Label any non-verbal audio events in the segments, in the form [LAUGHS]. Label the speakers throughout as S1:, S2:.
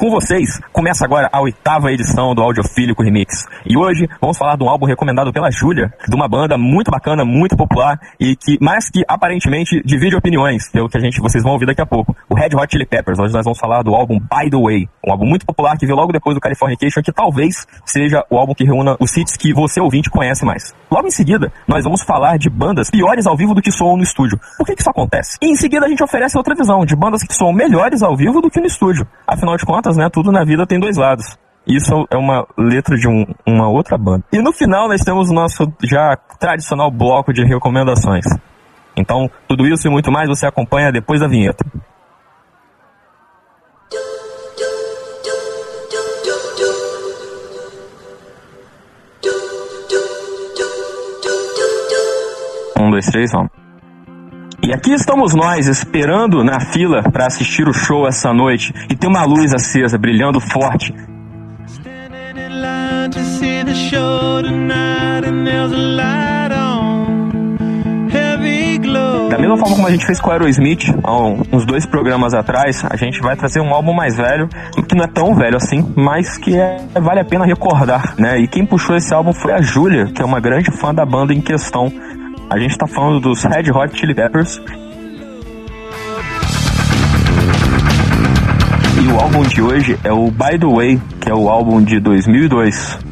S1: com vocês, começa agora a oitava edição do Audiofílico Remix. E hoje vamos falar de um álbum recomendado pela Júlia, de uma banda muito bacana, muito popular e que, mais que aparentemente, divide opiniões, pelo que a gente, vocês vão ouvir daqui a pouco. O Red Hot Chili Peppers. Hoje nós vamos falar do álbum By the Way, um álbum muito popular que veio logo depois do Californication, que talvez seja o álbum que reúna os hits que você ouvinte conhece mais. Logo em seguida, nós vamos falar de bandas piores ao vivo do que soam no estúdio. Por que, que isso acontece? E em seguida a gente oferece outra visão de bandas que soam melhores ao vivo do que no estúdio. Afinal de contas, né, tudo na vida tem dois lados. Isso é uma letra de um, uma outra banda. E no final nós temos o nosso já tradicional bloco de recomendações. Então, tudo isso e muito mais você acompanha depois da vinheta. Um, dois, três, vamos. E aqui estamos nós esperando na fila para assistir o show essa noite e tem uma luz acesa brilhando forte. Da mesma forma como a gente fez com o Aerosmith há uns dois programas atrás, a gente vai trazer um álbum mais velho, que não é tão velho assim, mas que é, vale a pena recordar, né? E quem puxou esse álbum foi a Júlia, que é uma grande fã da banda em questão. A gente tá falando dos Red Hot Chili Peppers. E o álbum de hoje é o By the Way, que é o álbum de 2002.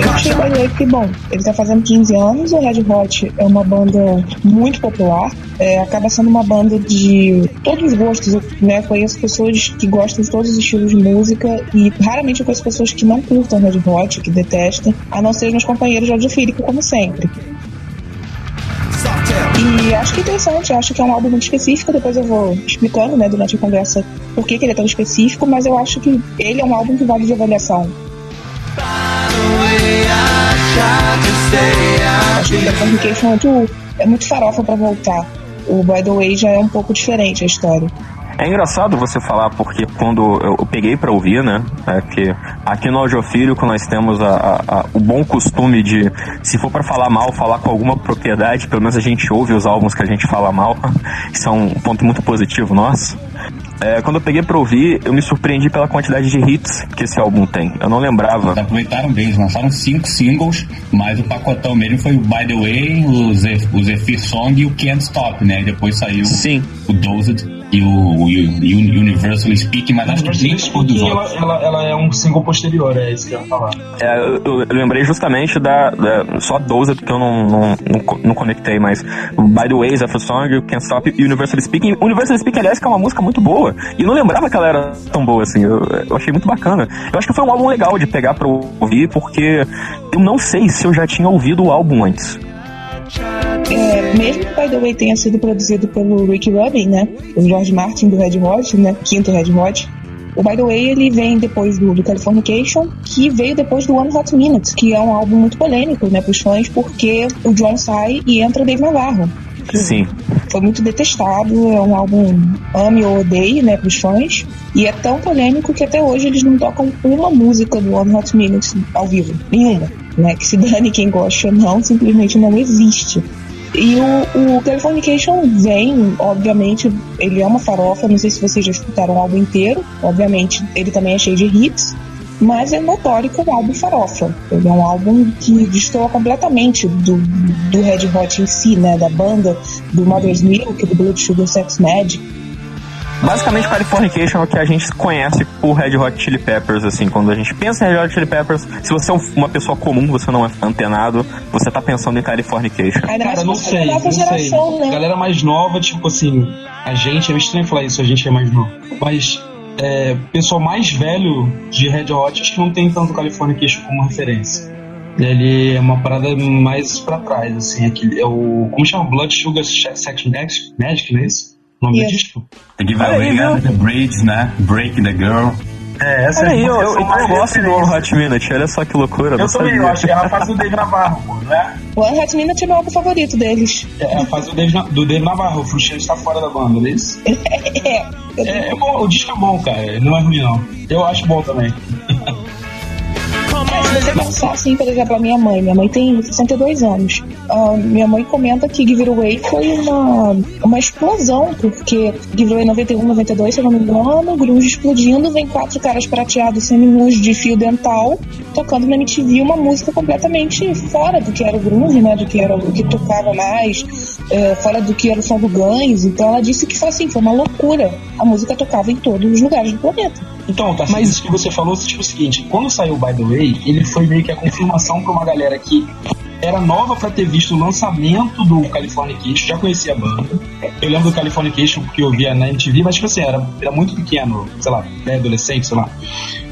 S2: Eu achei o By the Way que, bom, ele tá fazendo 15 anos, o Red Hot é uma banda muito popular, é, acaba sendo uma banda de todos os gostos, né? Conheço pessoas que gostam de todos os estilos de música e raramente eu conheço pessoas que não curtam Red Hot, que detestam, a não ser os meus companheiros de audiofílico, como sempre. E acho que é interessante, acho que é um álbum muito específico, depois eu vou explicando, né, durante a conversa por que, que ele é tão específico, mas eu acho que ele é um álbum que vale de avaliação. Acho que é muito, é muito farofa pra voltar. O By the Way já é um pouco diferente a história.
S1: É engraçado você falar, porque quando eu peguei para ouvir, né? É que aqui no Audiofílico nós temos a, a, a, o bom costume de, se for para falar mal, falar com alguma propriedade, pelo menos a gente ouve os álbuns que a gente fala mal. [LAUGHS] Isso é um ponto muito positivo nosso. É, quando eu peguei pra ouvir, eu me surpreendi pela quantidade de hits que esse álbum tem. Eu não lembrava.
S3: Eles aproveitaram bem, eles lançaram cinco singles, mas o pacotão mesmo foi o By the Way, o, Zeph o Zephyr Song e o Can't Stop, né? E depois saiu
S1: Sim.
S3: o Dozed e o, o, o Universal Speak, mas acho que nem por dos
S4: ela,
S3: outros.
S4: ela, ela é um single posterior, é isso que eu ia falar.
S1: É, eu, eu lembrei justamente da, da só 12 que eu não, não, não, não conectei, mas By the Way, Zephyr Song, Can't Stop e Universal Speaking. Universal Speaking, aliás, que é uma música muito boa. E eu não lembrava que ela era tão boa assim. Eu, eu achei muito bacana. Eu acho que foi um álbum legal de pegar pra ouvir, porque eu não sei se eu já tinha ouvido o álbum antes.
S2: É, mesmo que By the Way tenha sido produzido pelo Rick Rubin, né? O George Martin do Red Hot, né? Quinto Red Hot. O By the Way ele vem depois do, do Californication, que veio depois do One Hot Minute, que é um álbum muito polêmico, né, pros fãs, porque o John sai e entra Dave Navarro.
S1: Sim.
S2: Foi muito detestado, é um álbum ame ou odeie, né, pros fãs. E é tão polêmico que até hoje eles não tocam uma música do One Hot Minute ao vivo. Nenhuma. Né? Que se dane quem gosta ou não, simplesmente não existe. E o, o Californication vem, obviamente, ele é uma farofa, não sei se vocês já escutaram o álbum inteiro, obviamente ele também é cheio de hits, mas é notório que é um álbum farofa. Ele é um álbum que destoa completamente do, do Red Hot em si, né, da banda, do Mother's Milk, do Blood Sugar Sex Magic.
S1: Basicamente, Californication é o que a gente conhece por Red Hot Chili Peppers, assim, quando a gente pensa em Red Hot Chili Peppers, se você é um- uma pessoa comum, você não é antenado, você tá pensando em Californication.
S2: Mais
S4: Cara,
S2: se
S4: não sei,
S2: é
S4: não
S2: geração,
S4: sei.
S2: né?
S4: Galera mais nova, tipo assim, a gente, é meio estranho falar isso, a gente é mais novo. Mas é, pessoal mais velho de Red Hot, acho que não tem tanto Californication como referência. Ele é uma parada mais pra trás, assim, aquele, é o. Como chama? Blood Sugar Sex Magic, Magic, não é isso? O nome do
S2: Isso.
S4: disco?
S3: The Giveaway, né? The Braids, né? Breaking the Girl.
S4: É, essa
S1: Olha
S4: é
S1: aí, eu, eu, eu gosto do. One Hot Minute, olha só que loucura, não
S4: Eu também,
S1: sabia.
S4: eu acho que ela faz o Dave Navarro, pô, não é?
S2: O One Hot Minute é meu álbum favorito deles.
S4: É, Ela faz o Dave, do Dave Navarro, o Frustrante tá fora da banda, não é isso? [LAUGHS]
S2: É, eu-
S4: É, é bom, o disco é bom, cara, não é ruim não. Eu acho bom também. [LAUGHS]
S5: Come
S2: se você pensar assim, por exemplo, a minha mãe, minha mãe tem 62 anos. Uh, minha mãe comenta que Give It Away foi uma, uma explosão, porque Give It Away 91, 92, se eu não me engano, grunge explodindo, vem quatro caras prateados semi-nus de fio dental, tocando na MTV uma música completamente fora do que era o grunge, né, do que era o que tocava mais, é, fora do que era o som do Guns. Então ela disse que foi assim, foi uma loucura. A música tocava em todos os lugares do planeta.
S4: Então, tá, mas isso que você falou, tipo o seguinte, quando saiu By The Way, ele foi meio que a confirmação pra uma galera que era nova para ter visto o lançamento do Californication, já conhecia a banda. Eu lembro do Californication porque eu via na MTV, mas tipo assim, era, era muito pequeno, sei lá, né, adolescente, sei lá.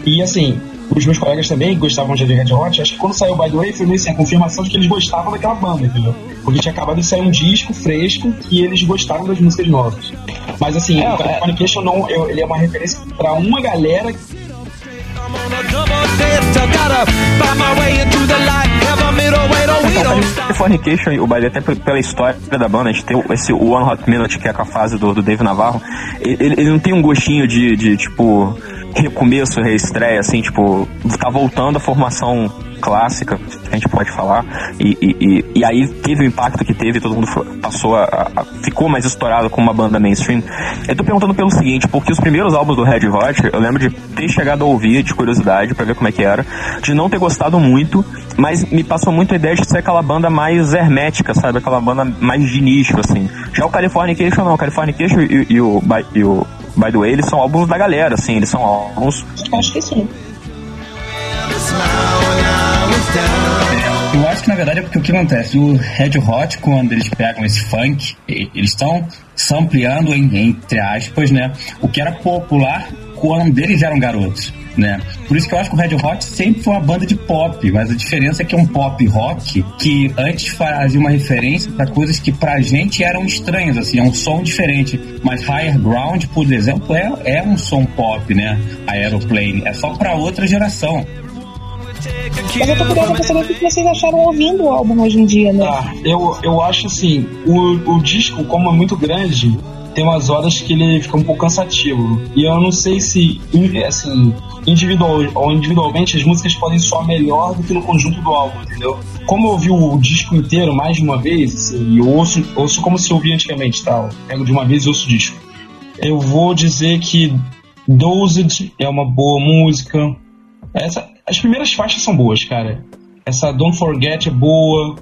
S4: E assim, os meus colegas também gostavam de Red Hot, acho que quando saiu By The Way foi meio assim, a confirmação de que eles gostavam daquela banda, entendeu? Porque tinha acabado de sair um disco fresco e eles gostaram das músicas novas. Mas assim, é, o Californication não, eu, ele é uma referência para uma galera
S1: Californication, o baile até pela história da banda, a gente tem esse One Hot Minute, que é com a fase do, do Dave Navarro, ele, ele não tem um gostinho de, de tipo, recomeço, reestreia, assim, tipo, tá voltando a formação clássica, a gente pode falar, e, e, e, aí teve o impacto que teve, todo mundo passou a, a, ficou mais estourado com uma banda mainstream. Eu tô perguntando pelo seguinte, porque os primeiros álbuns do Red Hot, eu lembro de ter chegado a ouvir de curiosidade para ver como é que era, de não ter gostado muito, mas me passou muito a ideia de ser aquela banda mais hermética, sabe? Aquela banda mais de nicho, assim. Já o Californication não, o Californication e, e, o, e o By the Way, eles são álbuns da galera, assim, eles são álbuns.
S2: Acho que sim.
S3: Eu acho que na verdade é porque o que acontece? O Red Hot, quando eles pegam esse funk, eles estão sampleando, entre aspas, né? O que era popular quando eles eram garotos né? Por isso que eu acho que o Red Hot sempre foi uma banda de pop, mas a diferença é que é um pop rock que antes fazia uma referência para coisas que pra gente eram estranhas, assim, é um som diferente. Mas Higher Ground, por exemplo, é, é um som pop, né? Aeroplane, é só para outra geração.
S2: Mas eu tô curiosa pra saber o que vocês acharam ouvindo o álbum hoje em dia, né?
S4: Ah, eu, eu acho assim, o, o disco, como é muito grande, tem umas horas que ele fica um pouco cansativo. E eu não sei se, assim, individual ou individualmente as músicas podem soar melhor do que no conjunto do álbum, entendeu? Como eu ouvi o disco inteiro mais de uma vez, assim, eu ouço, ouço como se ouvia antigamente, tal. Tá? Pego de uma vez e ouço o disco. Eu vou dizer que Dosed é uma boa música. Essa, as primeiras faixas são boas, cara. Essa Don't Forget é boa.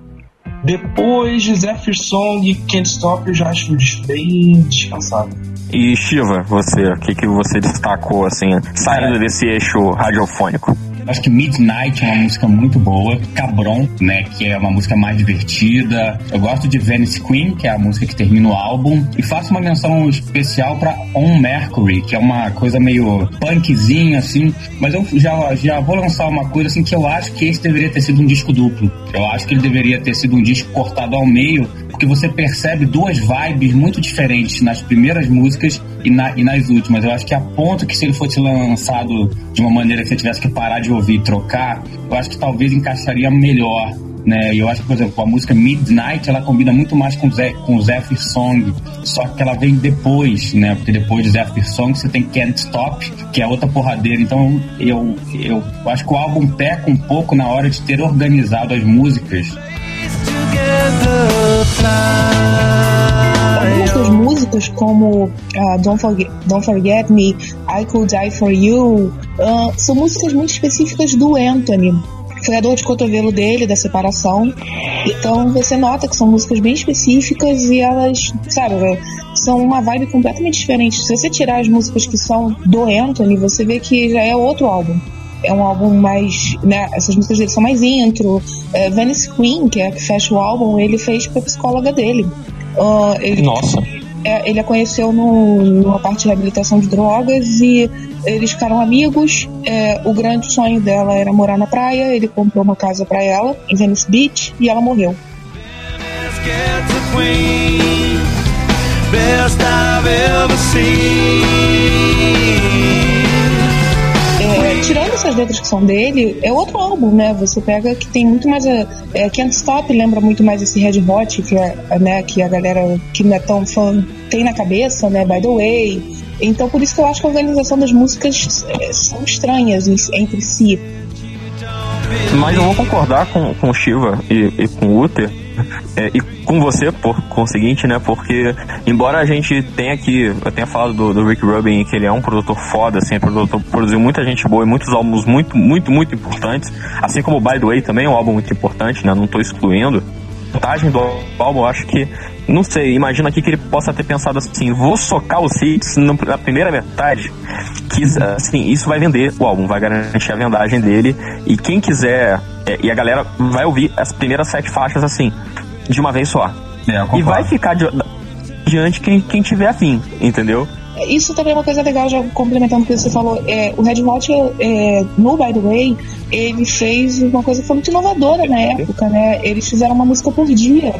S4: Depois de Zephyr Song e Can't Stop, eu já acho bem descansado.
S1: E Shiva, você, o que, que você destacou, assim, saindo desse eixo radiofônico?
S3: Acho que Midnight é uma música muito boa. Cabron, né? Que é uma música mais divertida. Eu gosto de Venice Queen, que é a música que termina o álbum. E faço uma menção especial para On Mercury, que é uma coisa meio punkzinha, assim. Mas eu já, já vou lançar uma coisa assim que eu acho que esse deveria ter sido um disco duplo. Eu acho que ele deveria ter sido um disco cortado ao meio, porque você percebe duas vibes muito diferentes nas primeiras músicas e, na, e nas últimas. Eu acho que a ponto que se ele fosse lançado de uma maneira que você tivesse que parar de ouvir e trocar, eu acho que talvez encaixaria melhor. Né? Eu acho que, por exemplo, a música Midnight ela combina muito mais com Zé, com Zephyr Song, só que ela vem depois, né? Porque depois de Zephyr Song você tem Can't Stop, que é outra porradeira. Então eu, eu acho que o álbum peca um pouco na hora de ter organizado as músicas.
S2: Das músicas, como uh, Don't, Forget, Don't Forget Me, I Could Die For You, uh, são músicas muito específicas do Anthony. Foi a dor de cotovelo dele, da separação. Então você nota que são músicas bem específicas e elas, sabe, são uma vibe completamente diferente. Se você tirar as músicas que são do Anthony, você vê que já é outro álbum é um álbum mais. Né, essas músicas dele são mais intro. É, Venice Queen, que é a que fecha o álbum, ele fez pra psicóloga dele. Uh, ele,
S1: Nossa.
S2: É, ele a conheceu no, numa parte de reabilitação de drogas e eles ficaram amigos. É, o grande sonho dela era morar na praia. Ele comprou uma casa para ela em Venice Beach e ela morreu. Best I've ever seen tirando essas letras que são dele, é outro álbum, né? Você pega que tem muito mais. A, é, Can't Stop lembra muito mais esse Red Hot, que, é, né, que a galera que não é tão fã tem na cabeça, né? By the Way. Então por isso que eu acho que a organização das músicas é, são estranhas entre si.
S1: Mas eu vou concordar com, com o Shiva e, e com o Uther é, e com você, por conseguinte, né? Porque, embora a gente tenha aqui, eu tenha falado do, do, Rick Rubin, que ele é um produtor foda, assim, é produtor, produziu muita gente boa e muitos álbuns muito, muito, muito importantes, assim como By the Way também é um álbum muito importante, né? Não tô excluindo. A vantagem do álbum, eu acho que não sei, imagina aqui que ele possa ter pensado assim, vou socar os hits na primeira metade, que assim, isso vai vender o álbum, vai garantir a vendagem dele, e quem quiser, é, e a galera vai ouvir as primeiras sete faixas assim, de uma vez só. É, e vai ficar di diante quem, quem tiver afim, entendeu?
S2: Isso também é uma coisa legal, já complementando o que você falou. É, o Red Hot, é, no By The Way, ele fez uma coisa que foi muito inovadora na época, né? Eles fizeram uma música por dia,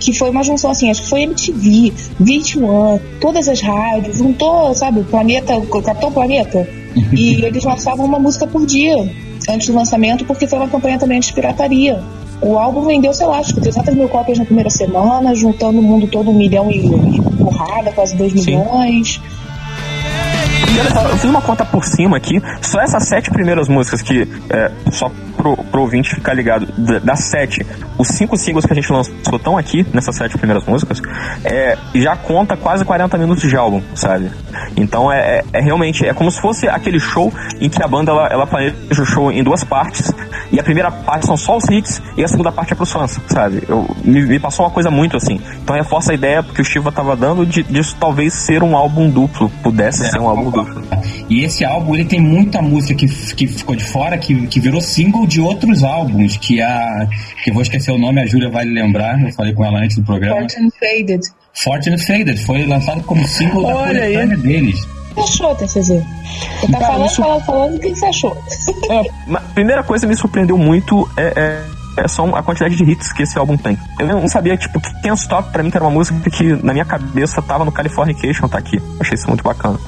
S2: que foi uma junção assim, acho que foi MTV, VH1, todas as rádios, juntou, sabe, o planeta, o Capitão Planeta, e [LAUGHS] eles lançavam uma música por dia antes do lançamento, porque foi uma campanha também de pirataria. O álbum vendeu, sei lá, acho que 300 mil cópias na primeira semana, juntando o mundo todo um milhão e porrada, quase 2 milhões.
S1: Olha só, eu fiz uma conta por cima aqui, só essas sete primeiras músicas que, é, só pro, pro ouvinte ficar ligado, das sete, os cinco singles que a gente lançou estão aqui, nessas sete primeiras músicas, é, já conta quase 40 minutos de álbum, sabe? Então é, é, é, realmente, é como se fosse aquele show em que a banda ela, ela planeja o show em duas partes, e a primeira parte são só os hits, e a segunda parte é pros fãs, sabe? Eu, me, me passou uma coisa muito assim. Então reforça a ideia que o Shiva tava dando de, disso talvez ser um álbum duplo, pudesse é, ser um álbum duplo.
S3: E esse álbum, ele tem muita música que, que ficou de fora, que, que virou single de outros álbuns, que a. que eu vou esquecer o nome, a Júlia vai lembrar, eu falei com ela antes do programa.
S2: Fortune Faded.
S3: Fortune Faded, foi lançado como single Olha da coletânea deles.
S2: O que achou, TCZ? Você tá Cara, falando, isso... falando, falando, o que você achou?
S1: É, primeira coisa que me surpreendeu muito é, é, é, só a quantidade de hits que esse álbum tem. Eu não sabia, tipo, que Can't Stop pra mim que era uma música que na minha cabeça tava no Californication, tá aqui. Achei isso muito bacana.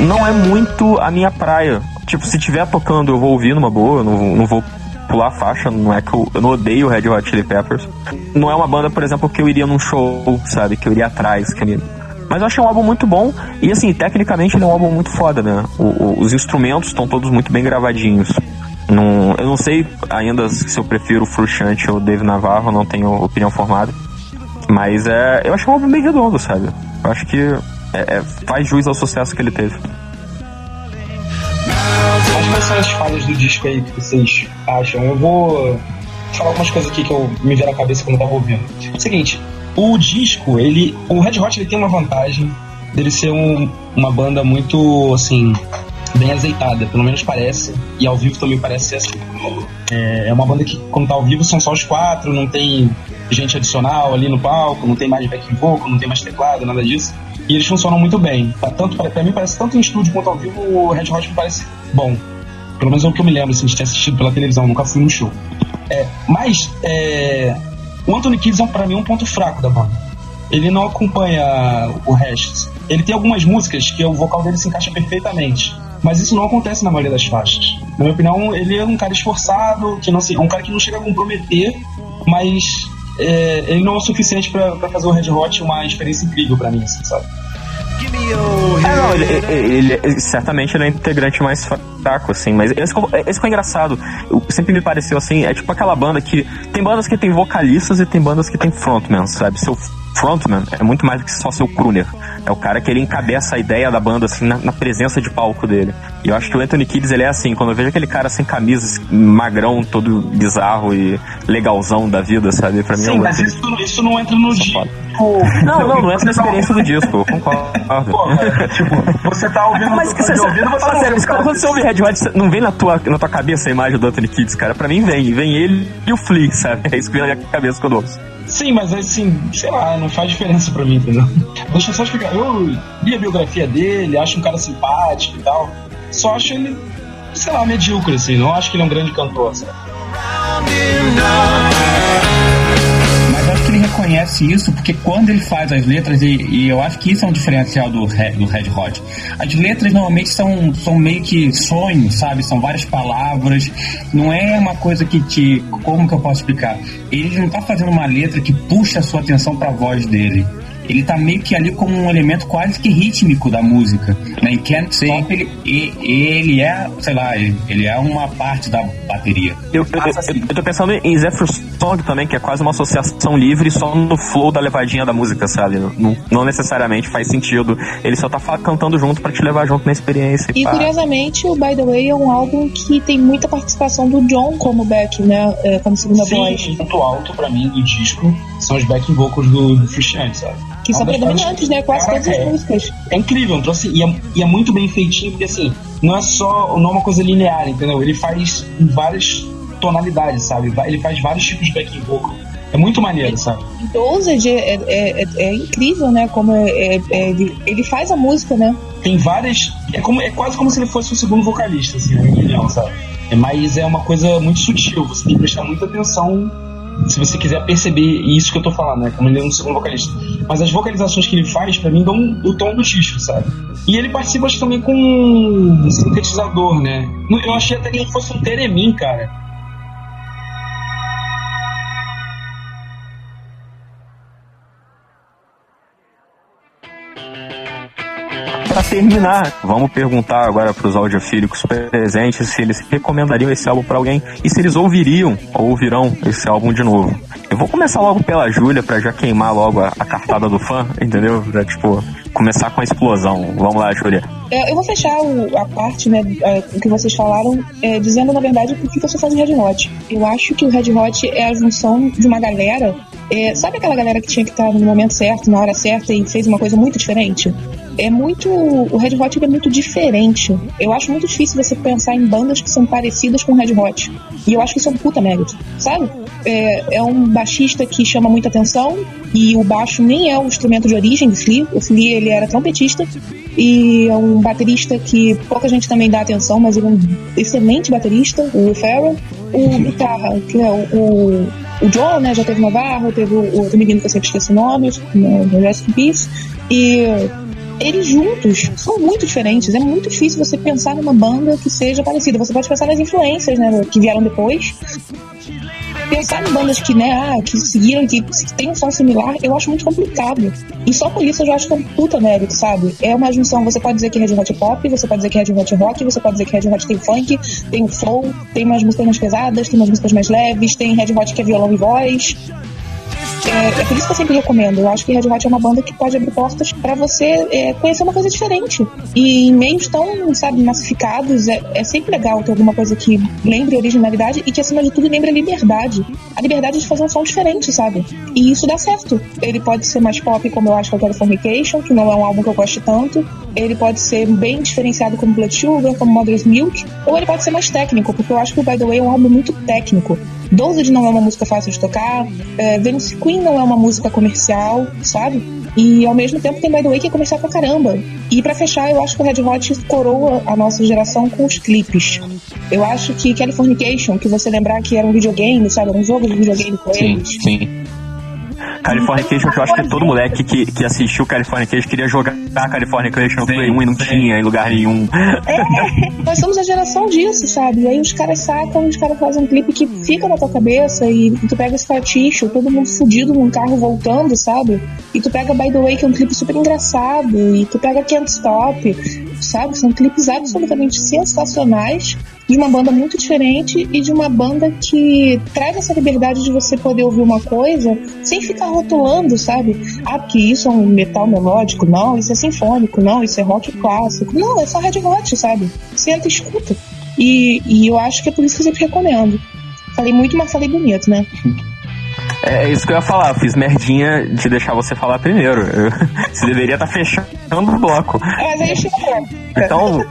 S1: Não é muito a minha praia. Tipo, se tiver tocando, eu vou ouvir numa boa, eu não, não vou pular a faixa, não é que eu, eu não odeio Red Hot Chili Peppers. Não é uma banda, por exemplo, que eu iria num show, sabe? Que eu iria atrás, que me... Mas eu achei um álbum muito bom e, assim, tecnicamente ele é um álbum muito foda, né? O, o, os instrumentos estão todos muito bem gravadinhos. Não, eu não sei ainda se eu prefiro o Fruxante ou o Dave Navarro, não tenho opinião formada. Mas é, eu achei um álbum bem redondo, sabe? Eu acho que é, é, faz juiz ao sucesso que ele teve.
S4: Quais são as falhas do disco aí que vocês acham? Eu vou falar algumas coisas aqui que eu me vi na cabeça quando eu tava ouvindo. Seguinte, o disco, ele. O Red Hot ele tem uma vantagem dele ser um, uma banda muito assim. Bem azeitada, pelo menos parece, e ao vivo também parece ser assim. É, é uma banda que, quando tá ao vivo, são só os quatro, não tem gente adicional ali no palco, não tem mais backing vocal, não tem mais teclado, nada disso. E eles funcionam muito bem. Tá? Tanto, pra mim, parece tanto em estúdio quanto ao vivo, o Red Hot me parece bom. Pelo menos é o que eu me lembro, assim, de ter assistido pela televisão, nunca fui no show. É, mas, é, o Anthony Kidd é, pra mim, um ponto fraco da banda. Ele não acompanha o resto. Ele tem algumas músicas que o vocal dele se encaixa perfeitamente. Mas isso não acontece na maioria das faixas. Na minha opinião, ele é um cara esforçado, que não se, um cara que não chega a comprometer, mas é, ele não é o suficiente para fazer o Red Hot uma experiência incrível para mim, assim, sabe?
S1: É, não, ele, ele, ele, certamente ele é o integrante mais fraco, assim, mas esse, esse foi engraçado. Eu, sempre me pareceu assim, é tipo aquela banda que. Tem bandas que tem vocalistas e tem bandas que tem frontman, sabe? Seu frontman é muito mais do que só seu crooner. É o cara que ele encabeça a ideia da banda, assim, na, na, presença de palco dele. E eu acho que o Anthony Kiddis, ele é assim, quando eu vejo aquele cara sem camisa, magrão, todo bizarro e legalzão da vida, sabe? Pra mim
S4: Sim,
S1: é um
S4: mas isso, isso, não entra no disco.
S1: Não, não, não entra na experiência do disco, eu concordo.
S4: Pô, [LAUGHS] tipo, você tá ouvindo
S1: mas que você, de ouvido, você fala sério, quando você ouve Red Hot, não vem na tua, na tua cabeça a imagem do Anthony Kiddis, cara? Pra mim vem, vem ele e o Flea, sabe? É isso que vem na minha cabeça quando eu ouço.
S4: Sim, mas assim, sei lá, não faz diferença pra mim, entendeu? [LAUGHS] Deixa eu só explicar. Eu li a biografia dele, acho um cara simpático e tal. Só acho ele, sei lá, medíocre, assim. Não acho que ele é um grande cantor, sabe?
S3: Reconhece isso porque quando ele faz as letras, e, e, eu acho que isso é um diferencial do, do Red Hot. As letras normalmente são, são meio que sonhos, sabe? São várias palavras. Não é uma coisa que te. Como que eu posso explicar? Ele não tá fazendo uma letra que puxa a sua atenção para a voz dele ele tá meio que ali como um elemento quase que rítmico da música. Né? Em Can't Stop, ele, ele é, sei lá, ele é uma parte da bateria.
S1: Eu, eu, eu, eu tô pensando em Zephyr Song também, que é quase uma associação livre só no flow da levadinha da música, sabe? Não, não necessariamente faz sentido. Ele só tá cantando junto para te levar junto na experiência.
S2: E, e curiosamente, o By the Way é um álbum que tem muita participação do John como back, né? É, como segunda
S4: Sim,
S2: voz.
S4: Sim, ponto alto para mim do disco são os backing vocals do, do Frusciante, sabe?
S2: Que são predominantes, né? Quase todas as é, músicas.
S4: É incrível, então assim, e é, e é, muito bem feitinho, porque assim, não é só, não é uma coisa linear, entendeu? Ele faz várias tonalidades, sabe? Ele faz vários tipos de backing vocal. É muito maneiro, sabe?
S2: Dosage é, é, é, é incrível, né? Como é, é, ele, ele faz a música, né?
S4: Tem várias. É, como, é quase como se ele fosse o segundo vocalista, assim, na minha opinião, sabe? Mas é uma coisa muito sutil, você tem que prestar muita atenção se você quiser perceber isso que eu tô falando, né? Como ele é um segundo vocalista. Mas as vocalizações que ele faz, para mim, dão o tom do disco, sabe? E ele participa acho, também com um sintetizador, né? Eu achei até que ele fosse um Teremin, cara.
S1: Terminar, vamos perguntar agora para os audiofílicos presentes se eles recomendariam esse álbum para alguém e se eles ouviriam ou ouvirão esse álbum de novo. Eu vou começar logo pela Júlia para já queimar logo a, a, cartada do fã, entendeu? Pra, tipo, começar com a explosão. Vamos lá, Júlia.
S2: É, eu vou fechar o, a parte, né, o que vocês falaram, é, dizendo, na verdade, por que eu sou fã de Red Hot. Eu acho que o Red Hot é a junção de uma galera é, sabe aquela galera que tinha que estar no momento certo, na hora certa e fez uma coisa muito diferente? É muito. O Red Hot é muito diferente. Eu acho muito difícil você pensar em bandas que são parecidas com o Red Hot. E eu acho que isso é um puta mérito, sabe? É, é um baixista que chama muita atenção e o baixo nem é o instrumento de origem do Flea. O Flea ele era trompetista e é um baterista que pouca gente também dá atenção, mas ele é um excelente baterista, o Will Ferrell. O guitarra, que é o, o John, né, já teve Navarro, teve o outro menino que eu sempre esqueço o nome, no Rest in Peace, e eles juntos são muito diferentes. É muito difícil você pensar numa banda que seja parecida. Você pode pensar nas influências, né, que vieram depois, pensar em bandas que, né, ah, que seguiram, que tem um som similar, eu acho muito complicado. E só por isso eu já acho que é um puta mérito, sabe? É uma junção, você pode dizer que Red Hot é pop, você pode dizer que Red Hot é rock, você pode dizer que Red Hot tem funk, tem flow, tem umas músicas mais pesadas, tem umas músicas mais leves, tem Red Hot que é violão e voz. É, é, por isso que eu sempre recomendo. Eu acho que Red Hot é uma banda que pode abrir portas para você é, conhecer uma coisa diferente. E em meios tão, sabe, massificados, é, é, sempre legal ter alguma coisa que lembre originalidade e que, acima de tudo, lembre a liberdade. A liberdade de fazer um som diferente, sabe? E isso dá certo. Ele pode ser mais pop, como eu acho que é o Californication, que não é um álbum que eu gosto tanto. Ele pode ser bem diferenciado como Blood Sugar, como Mother's Milk. Ou ele pode ser mais técnico, porque eu acho que o By The Way é um álbum muito técnico. Dozed não é uma música fácil de tocar, é, Venus Queen não é uma música comercial, sabe? E ao mesmo tempo tem By The Way que é comercial pra caramba. E para fechar, eu acho que o Red Hot coroa a nossa geração com os clipes. Eu acho que Californication, que você lembrar que era um videogame, sabe? Era um jogo de videogame com
S1: sim,
S2: eles.
S1: Sim. Californication, que eu acho que todo moleque que, que assistiu Californication queria jogar Californication no Play 1 e não tinha em lugar nenhum.
S2: É, nós somos a geração disso, sabe? E aí os caras sacam, os caras fazem um clipe que fica na tua cabeça e tu pega esse faticho, todo mundo fudido num carro voltando, sabe? E tu pega By The Way, que é um clipe super engraçado, e tu pega Can't Stop, sabe? São clipes absolutamente sensacionais de uma banda muito diferente e de uma banda que traz essa liberdade de você poder ouvir uma coisa sem ficar rotulando, sabe? Ah, porque isso é um metal melódico, não, isso é sinfônico, não, isso é rock clássico. Não, é só Red Hot, sabe? Senta e escuta. E, e eu acho que é por isso que eu sempre recomendo. Falei muito, mas falei bonito, né?
S1: É, é isso que eu ia falar, fiz merdinha de deixar você falar primeiro. Eu, [LAUGHS] você deveria estar tá fechando o bloco.
S2: Mas aí chegou.
S1: Então.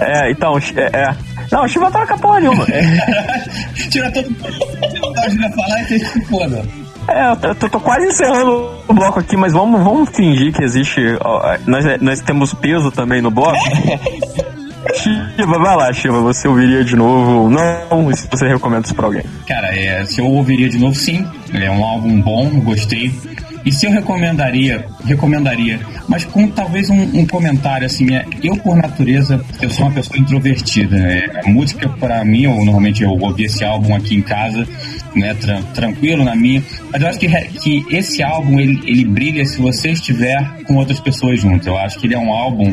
S1: É, então, é, é, não, o Chiva toca porra nenhuma. [LAUGHS]
S3: Tira todo mundo falar e tem que foda.
S1: É, eu tô, tô, quase encerrando o bloco aqui, mas vamos, vamos fingir que existe. Ó, nós, nós temos peso também no bloco. [LAUGHS] Shiva, vai lá, Shiva, você ouviria de novo? Não, se você recomenda isso pra alguém.
S3: Cara, é, se eu ouviria de novo, sim. É um álbum bom, gostei. E se eu recomendaria, recomendaria, mas com talvez um, um comentário assim, é, eu por natureza, eu sou uma pessoa introvertida. É, a música para mim, ou normalmente eu ouvi esse álbum aqui em casa, né, tra tranquilo na minha. Mas eu acho que, que esse álbum ele, ele brilha se você estiver com outras pessoas junto. Eu acho que ele é um álbum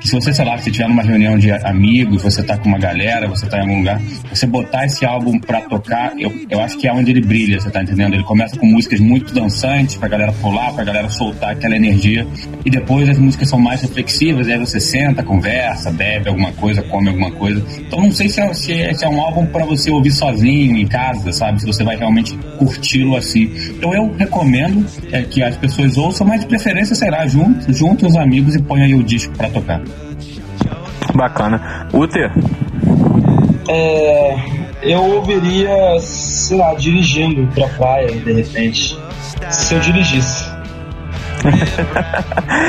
S3: que se você, sei lá, se estiver numa reunião de amigos, você tá com uma galera, você tá em algum lugar, você botar esse álbum pra tocar, eu, eu acho que é onde ele brilha, você tá entendendo? Ele começa com músicas muito dançantes, pra galera pular, pra galera soltar aquela energia, e depois as músicas são mais reflexivas, aí você senta, conversa, bebe alguma coisa, come alguma coisa. Então não sei se é, se é, se é um álbum para você ouvir sozinho, em casa, sabe? Se você vai realmente curti-lo assim. Então eu recomendo é, que as pessoas ouçam, mas de preferência, sei lá, junto, junto os amigos e ponham aí o disco para tocar.
S1: Bacana. Uter?
S4: É, eu ouviria, sei lá, dirigindo pra praia, de repente. Se eu dirigisse.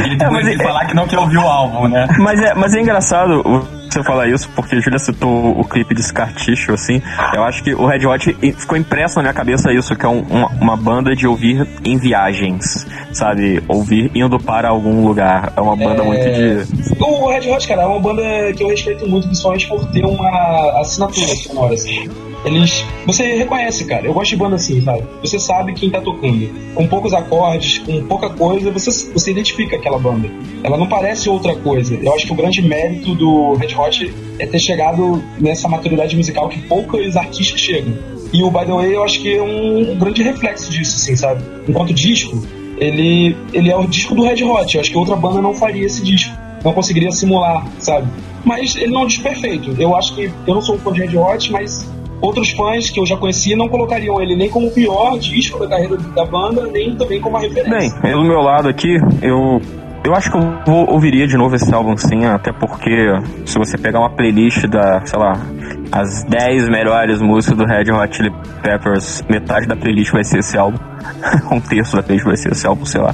S3: e depois é, de é... falar que não quer ouvir o álbum, né?
S1: Mas é, mas é engraçado você falar isso, porque a Julia citou o clipe de Scar Tissue, assim. Eu acho que o Red Hot ficou impresso na minha cabeça isso, que é um, uma, uma, banda de ouvir em viagens, sabe? Ouvir indo para algum lugar. É uma banda é... muito de.
S4: O Red Hot, cara, é uma banda que eu respeito muito, principalmente por ter uma assinatura sonora, assim. Eles. Você reconhece, cara. Eu gosto de banda assim, sabe? Você sabe quem tá tocando. Com poucos acordes, com pouca coisa, você, você identifica aquela banda. Ela não parece outra coisa. Eu acho que o grande mérito do Red Hot é ter chegado nessa maturidade musical que poucos artistas chegam. E o By the Way eu acho que é um, grande reflexo disso, assim, sabe? Enquanto disco, ele, ele é o disco do Red Hot. Eu acho que outra banda não faria esse disco. Não conseguiria simular, sabe? Mas ele não é um disco perfeito. Eu acho que eu não sou um fã de Red Hot, mas outros fãs que eu já conhecia não colocariam ele nem como o pior disco da carreira da banda, nem também como uma referência.
S1: Bem, do meu lado aqui, eu eu acho que eu vou, ouviria de novo esse álbum sim, até porque se você pegar uma playlist da, sei lá, as 10 melhores músicas do Red Hot Chili Peppers, metade da playlist vai ser esse álbum. [LAUGHS] um terço da playlist vai ser esse álbum, sei lá.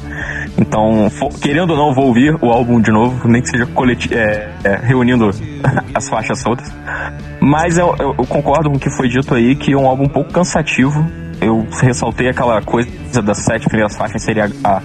S1: Então, querendo ou não, vou ouvir o álbum de novo, nem que seja é, é, reunindo [LAUGHS] as faixas soltas. Mas eu, eu, eu, concordo com o que foi dito aí, que é um álbum um pouco cansativo. Eu ressaltei aquela coisa das sete primeiras faixas seria a,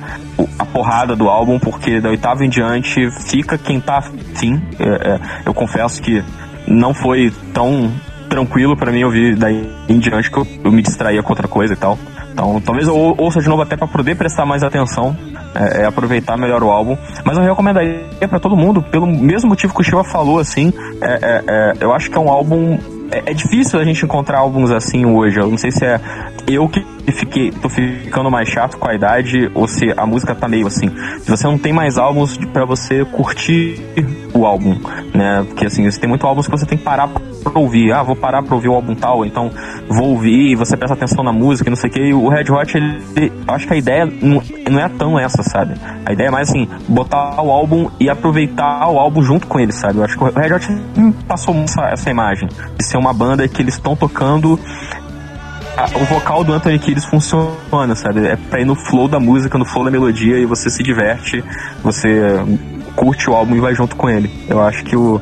S1: a porrada do álbum, porque da oitava em diante fica quem tá afim. É, é, eu confesso que não foi tão tranquilo para mim ouvir daí em diante que eu, eu me distraía com outra coisa e tal. Então, talvez eu ouça de novo até para poder prestar mais atenção, é, é, aproveitar melhor o álbum. Mas eu recomendaria para todo mundo, pelo mesmo motivo que o Shiva falou, assim. É, é, é, eu acho que é um álbum. É, difícil a gente encontrar álbuns assim hoje. Eu não sei se é eu que fiquei, tô ficando mais chato com a idade ou se a música tá meio assim. Se você não tem mais álbuns para você curtir o álbum, né? Porque assim, você tem muito álbuns que você tem que parar ouvir. Ah, vou parar pra ouvir o álbum tal, então vou ouvir você presta atenção na música não sei o que. O Red Hot, ele, ele, acho que a ideia não, não é tão essa, sabe? A ideia é mais assim, botar o álbum e aproveitar o álbum junto com ele, sabe? Eu acho que o Red Hot passou essa, essa imagem de ser uma banda que eles estão tocando o vocal do Anthony Kiedis funciona, sabe? É pra ir no flow da música, no flow da melodia e você se diverte, você curte o álbum e vai junto com ele. Eu acho que o,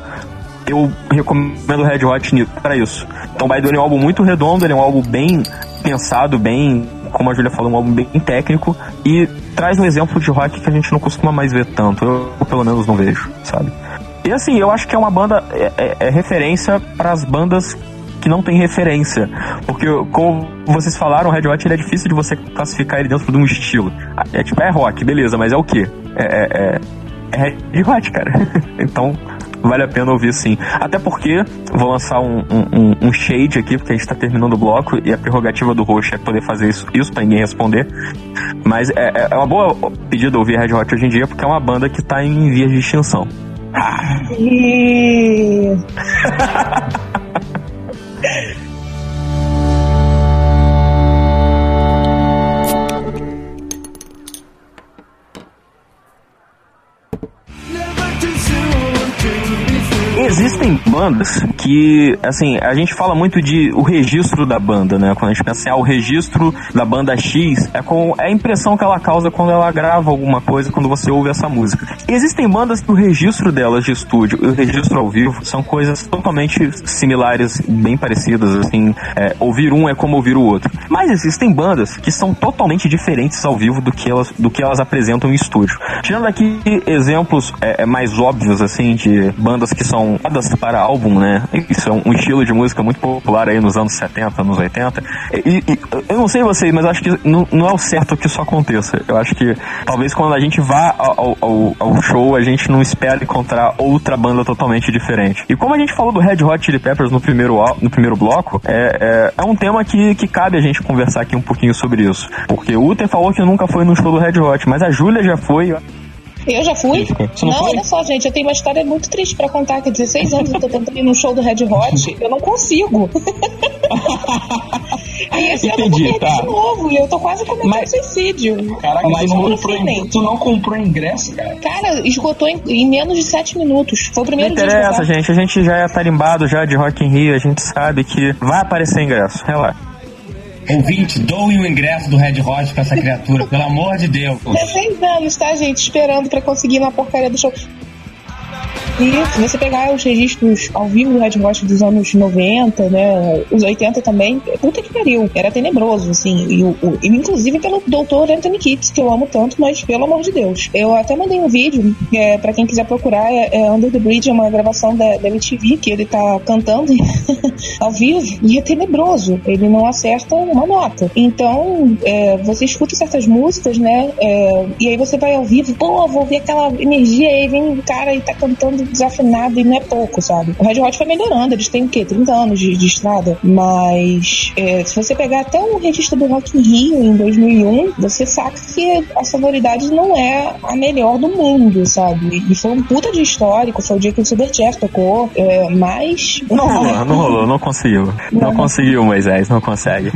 S1: eu recomendo Red Hot para isso. Então, By the Way é um álbum muito redondo, ele é um álbum bem pensado, bem, como a Julia falou, um álbum bem técnico e traz um exemplo de rock que a gente não costuma mais ver tanto. Eu, pelo menos, não vejo, sabe? E assim, eu acho que é uma banda, é, é, é referência para as bandas que não tem referência. Porque, como vocês falaram, o Red Hot é difícil de você classificar ele dentro de um estilo. É tipo, é rock, beleza, mas é o quê? É, é, é, é Red Hot, cara. [LAUGHS] então, vale a pena ouvir sim. Até porque, vou lançar um, um, um shade aqui, porque a gente está terminando o bloco e a prerrogativa do host é poder fazer isso, isso para ninguém responder. Mas é, é uma boa pedida ouvir Red Hot hoje em dia, porque é uma banda que está em vias de extinção. [LAUGHS] existem bandas que, assim, a gente fala muito de o registro da banda, né? Quando a gente pensa em ah, o registro da banda X, é, com, é a impressão que ela causa quando ela grava alguma coisa, quando você ouve essa música. Existem bandas que o registro delas de estúdio e o registro ao vivo são coisas totalmente similares, bem parecidas, assim. É, ouvir um é como ouvir o outro. Mas existem bandas que são totalmente diferentes ao vivo do que elas, do que elas apresentam em estúdio. Tirando aqui exemplos é, é mais óbvios, assim, de bandas que são para álbum, né? Isso é um estilo de música muito popular aí nos anos 70, anos 80. E, e eu não sei vocês, mas acho que não, não, é o certo que isso aconteça. Eu acho que talvez quando a gente vá ao, ao, ao show, a gente não espera encontrar outra banda totalmente diferente. E como a gente falou do Red Hot Chili Peppers no primeiro, no primeiro bloco, é, é, é um tema que, que cabe a gente conversar aqui um pouquinho sobre isso. Porque o Uther falou que nunca foi no show do Red Hot, mas a Júlia já foi.
S2: Eu já fui? não, não olha só, gente, eu tenho uma história muito triste pra contar, que há 16 anos eu tô tentando ir num show do Red Hot, [LAUGHS] eu não consigo. e esse ano eu vou tá. de novo, e eu tô quase cometendo mas, suicídio.
S4: Caraca, mas tu não, comprou, tu não comprou ingresso, cara?
S2: Cara, esgotou em, em, menos de 7 minutos. Foi o primeiro
S1: não interessa, gente, a gente já é tarimbado já de Rock in Rio, a gente sabe que vai aparecer ingresso, relaxa.
S3: Ouvinte, doe o ingresso do Red Hot pra essa criatura, pelo amor de Deus.
S2: 16 anos, tá, gente? Esperando pra conseguir na porcaria do show. E se você pegar os registros ao vivo do Red Hot dos anos 90, né, os 80 também, puta que pariu, era tenebroso, assim, e, o, o, inclusive pelo doutor Anthony Kitts, que eu amo tanto, mas pelo amor de Deus. Eu até mandei um vídeo, é, para quem quiser procurar, é, é, Under the Bridge, é uma gravação da, da MTV, que ele tá cantando [LAUGHS] ao vivo, e é tenebroso, ele não acerta uma nota. Então, é, você escuta certas músicas, né, é, e aí você vai ao vivo, pô, vou ver aquela energia, aí vem um cara e tá cantando desafinado e não é pouco, sabe? O Red Hot foi melhorando, eles têm o quê? 30 anos de, de estrada. Mas é, se você pegar até o registro do Rock in Rio em 2001, você saca que a sonoridade não é a melhor do mundo, sabe? E foi um puta de histórico, foi o dia que o Silverchair tocou, é, mas...
S1: Não rolou, não rolou, não conseguiu. Não, não conseguiu, Moisés, não consegue.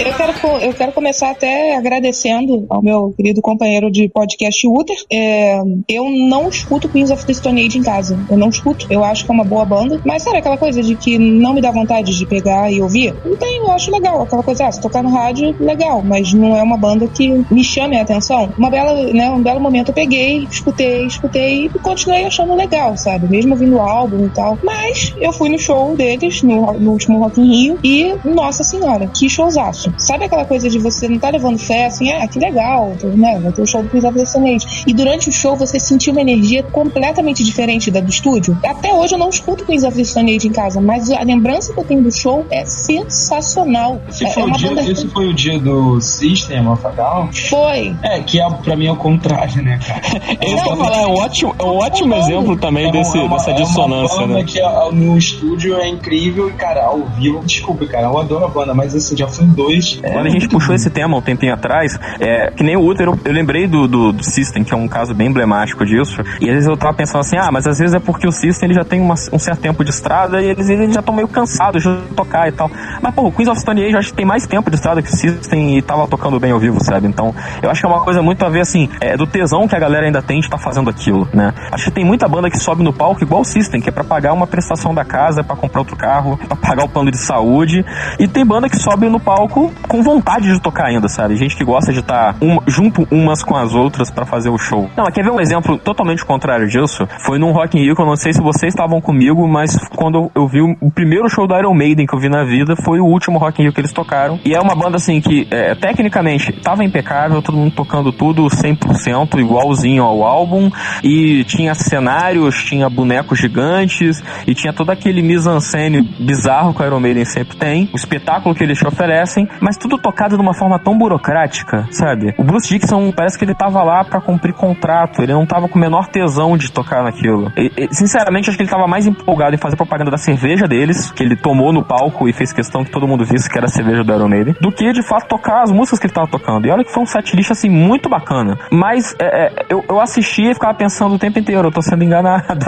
S2: Eu quero, eu quero começar até agradecendo ao meu querido companheiro de podcast, Uther. É, eu não escuto Queens of the Stone Age em casa. Eu não escuto. Eu acho que é uma boa banda. Mas sabe aquela coisa de que não me dá vontade de pegar e ouvir? Não tem, eu acho legal. Aquela coisa, ah, se tocar no rádio, legal. Mas não é uma banda que me chame a atenção. Uma bela, né, um belo momento eu peguei, escutei, escutei e continuei achando legal, sabe? Mesmo ouvindo o álbum e tal. Mas eu fui no show deles, no, no último Rock in Rio, e, nossa senhora, que showzaço. Sabe aquela coisa de você não tá levando fé, assim, ah, que legal, né? Vai ter o show do Queens of the Stone. E durante o show você sentiu uma energia completamente diferente da do estúdio. Até hoje eu não escuto Queens of the Stone Age em casa, mas a lembrança que eu tenho do show é sensacional.
S4: Esse,
S2: é,
S4: foi, é o dia, esse foi o dia do System of a Down?
S2: Foi.
S4: É, que é, pra mim é o contrário, né, cara? [LAUGHS]
S1: Esse não, falar, é um ótimo, é um ótimo exemplo também é desse, uma, dessa dissonância, é
S4: uma
S1: né?
S4: que no estúdio é incrível e, cara, ao vivo, desculpe, cara, eu adoro a banda, mas assim, já fui em
S1: é, Quando a gente [LAUGHS] puxou esse tema um tempinho atrás, é, que nem o útero, eu lembrei do, do, do, System, que é um caso bem emblemático disso, e às vezes eu tava pensando assim, ah, mas às vezes é porque o System ele já tem uma, um certo tempo de estrada e eles, eles já estão meio cansados de tocar e tal. Mas, pô, o Queens of Stone Age acho que tem mais tempo de estrada que o System e tava tocando bem ao vivo, sabe? Então, eu acho que é uma coisa muito a ver, assim, é, do tesão que a galera ainda tem de estar tá fazendo aquilo, né? Acho que tem muita banda que sobe no palco igual o System, que é pra pagar uma prestação da casa, para comprar outro carro, para pagar o plano de saúde, e tem banda que sobe no palco com vontade de tocar ainda, sabe? Gente que gosta de estar tá um, junto umas com as outras para fazer o show. Não, quer ver um exemplo totalmente contrário disso? Foi num Rock in Rio que eu não sei se vocês estavam comigo, mas quando eu vi o primeiro show do Iron Maiden que eu vi na vida, foi o último Rock in Rio que eles tocaram. E é uma banda assim que é, tecnicamente tava impecável, todo mundo tocando tudo 100% igualzinho ao álbum e tinha cenários, tinha bonecos gigantes e tinha todo aquele mise-en-scène bizarro que o Iron Maiden sempre tem, o espetáculo que eles te oferecem, mas tudo tocado de uma forma tão burocrática, sabe? O Bruce Dixon parece que ele tava lá para cumprir contrato, ele não tava com o menor tesão de tocar naquilo. E, e, sinceramente, acho que ele tava mais empolgado em fazer propaganda da cerveja deles, que ele tomou no palco e fez questão que todo mundo visse que era a cerveja do Iron Maiden, do que de fato tocar as músicas que ele tava tocando. E olha que foi um setlist assim muito bacana. Mas é, é, eu, eu assisti e ficava pensando o tempo inteiro, eu tô sendo enganado.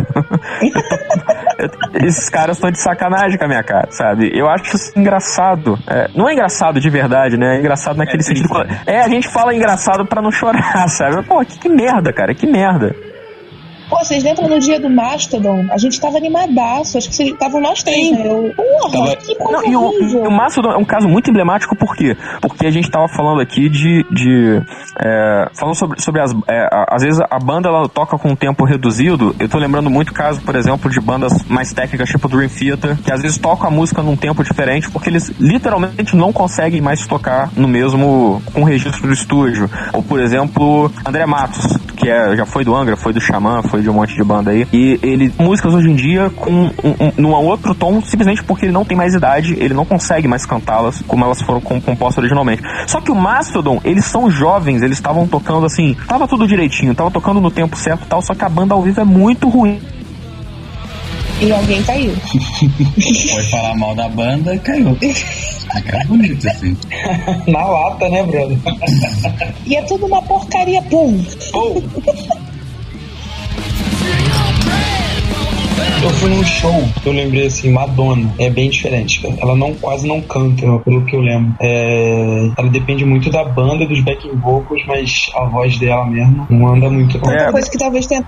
S1: [LAUGHS] esses caras estão de sacanagem com a minha cara, sabe? Eu acho isso engraçado. É, não é engraçado de verdade, né? É engraçado naquele é, sentido. É, a gente fala engraçado para não chorar, [LAUGHS] sabe? Pô, que, que merda, cara, que merda.
S2: Pô, vocês lembram no dia do Mastodon? A gente tava animadaço. Acho que vocês estavam nós três, né? Eu, porra,
S1: Tava-
S2: que coisa
S1: Não, e o, e o Mastodon é um caso muito emblemático, por quê? Porque a gente tava falando aqui de. de é, falando sobre, sobre as. é, às vezes a banda ela toca com um tempo reduzido. Eu tô lembrando muito caso, por exemplo, de bandas mais técnicas, tipo Dream Theater, que às vezes tocam a música num tempo diferente, porque eles literalmente não conseguem mais tocar no mesmo. com registro do estúdio. Ou, por exemplo, André Matos, que é, já foi do Angra, foi do Xamã, foi de um monte de banda aí. E ele, músicas hoje em dia com um, um, num outro tom, simplesmente porque ele não tem mais idade, ele não consegue mais cantá-las como elas foram com- compostas originalmente. Só que o Mastodon, eles são jovens, eles estavam tocando assim, tava tudo direitinho, tava tocando no tempo certo e tal, só que a banda ao vivo é muito ruim.
S2: E alguém caiu. [LAUGHS]
S3: Foi falar mal da banda e caiu. Cara, bonito, assim. [LAUGHS]
S4: Na lata, né, brother?
S2: E é tudo uma porcaria, pum.
S4: Pô. [LAUGHS] Eu fui num show, eu lembrei assim, Madonna. É bem diferente, cara. Ela não, quase não canta, pelo que eu lembro. É, ela depende muito da banda, dos backing vocals, mas a voz dela mesmo não anda muito.
S1: É.
S2: coisa que talvez tenha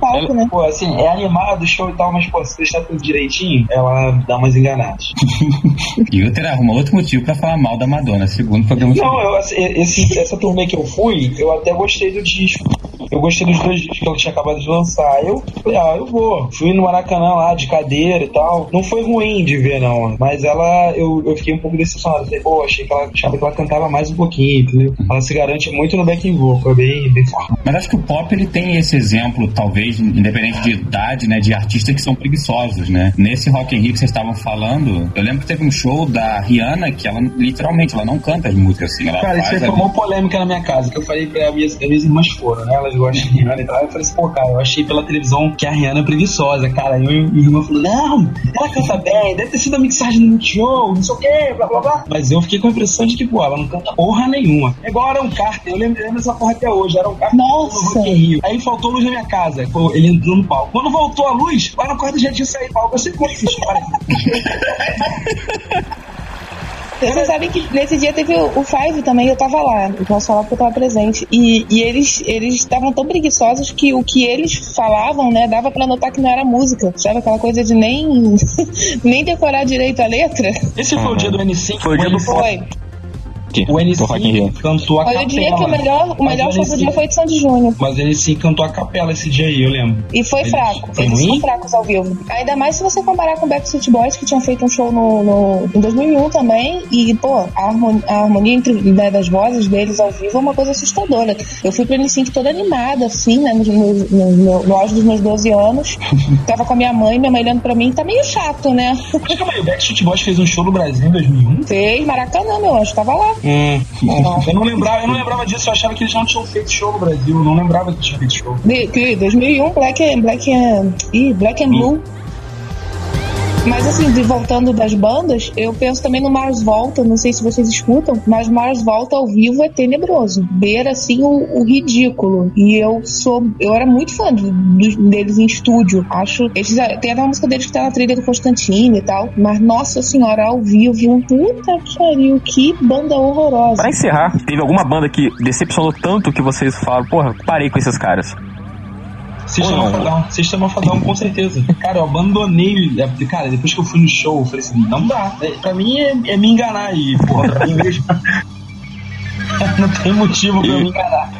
S2: palco, né?
S4: Pô, assim, é animado o show e tal, mas, pô, se deixar tudo direitinho, ela dá umas enganadas. [LAUGHS]
S3: E eu teria arruma outro motivo pra falar mal da Madonna, segundo o programa.
S4: Não, eu, assim, esse, essa turnê que eu fui, eu até gostei do disco. Eu gostei dos dois discos que ela tinha acabado de lançar. Eu falei, ah, eu vou. Fui no Maracanã lá, de cadeira e tal. Não foi ruim de ver, não. Mas ela, eu, eu fiquei um pouco decepcionado. Falei, pô, achei que ela, achava que ela cantava mais um pouquinho, entendeu? Ela se garante muito no backing vocal, é bem, bem forte.
S3: Mas acho que o pop ele tem esse exemplo, talvez, independente de idade, né, de artistas que são preguiçosos, né? Nesse Rock in Rio que vocês estavam falando, eu lembro que teve um show da Rihanna que ela literalmente ela não canta as músicas assim, ela
S4: Cara, isso aí
S3: ali.
S4: formou polêmica na minha casa, que eu falei pra minhas, minhas irmãs foram, né? Elas gostam de Rihanna e tal. Eu falei assim, pô, cara, eu achei pela televisão que a Rihanna é preguiçosa, cara. E minha irmã falou, não, ela canta bem, deve ter sido a mixagem do show, não sei o quê, blá blá blá. Mas eu fiquei com a impressão de que, pô, ela não canta porra nenhuma. É igual Aaron Carter, eu lembro, eu lembro dessa porra até hoje, Aaron Carter
S2: Nossa.
S4: no Rock in Rio. Aí faltou luz na minha casa, ele entrou no palco. Quando voltou a luz, o Aaron Carter já tinha saído do palco. Eu sei como é que história. [LAUGHS]
S2: Vocês sabem que nesse dia teve o, o Five também, eu tava lá, eu posso falar porque eu tava presente. E, e eles eles estavam tão preguiçosos que o que eles falavam, né, dava pra notar que não era música. Sabe aquela coisa de nem, [LAUGHS] nem decorar direito a letra?
S4: Esse foi o dia do N5.
S1: Foi o dia do
S2: Foi.
S4: O
S1: Rio.
S4: N5 cantou a capela.
S2: o dia que o melhor, o melhor show do
S4: N5
S2: dia foi de Sandy Júnior.
S4: Mas ele sim cantou a capela esse dia aí, eu lembro.
S2: E foi
S4: Eles-
S2: fraco.
S4: foi
S2: Eles
S4: ruim?
S2: são fracos ao vivo. Ainda mais se você comparar com o Backstreet Boys, que tinha feito um show no, no- em 2001 também. E, pô, a harmonia, a harmonia entre, né, das vozes deles ao vivo é uma coisa assustadora. Eu fui pra N5 toda animada, assim, né, no, no, no, no, no auge dos meus 12 anos. [LAUGHS] Tava com a minha mãe, minha mãe olhando pra mim. Tá meio chato, né?
S4: Mas calma aí, o Backstreet Boys fez um show no Brasil em 2001?
S2: Fez Maracanã, meu anjo, tava lá.
S4: Hum. Eu não lembrava, eu não lembrava disso, eu achava que eles não tinham feito show no Brasil, eu não lembrava que tinha feito show.
S2: De, que 2001, Black and, Black and, ih, Black and Blue. Mas assim, de voltando das bandas, eu penso também no Mars Volta, não sei se vocês escutam, mas Mars Volta ao vivo é tenebroso. Beira assim o, o ridículo. E eu sou. Eu era muito fã de- deles em estúdio. Acho. Eles, tem até uma música deles que tá na trilha do Constantino e tal. Mas nossa senhora, ao vivo, puta que pariu, que banda horrorosa.
S1: Pra encerrar, teve alguma banda que decepcionou tanto que vocês falaram, porra, parei com esses caras.
S4: Sistema
S1: Ou não?
S4: Fadão, Sistema Fadão, com certeza. Cara, eu abandonei. é, Cara, depois que eu fui no show, eu falei assim: não dá. É, Pra mim é, é me enganar aí, porra, pra mim mesmo. [LAUGHS] não tem motivo pra eu me enganar.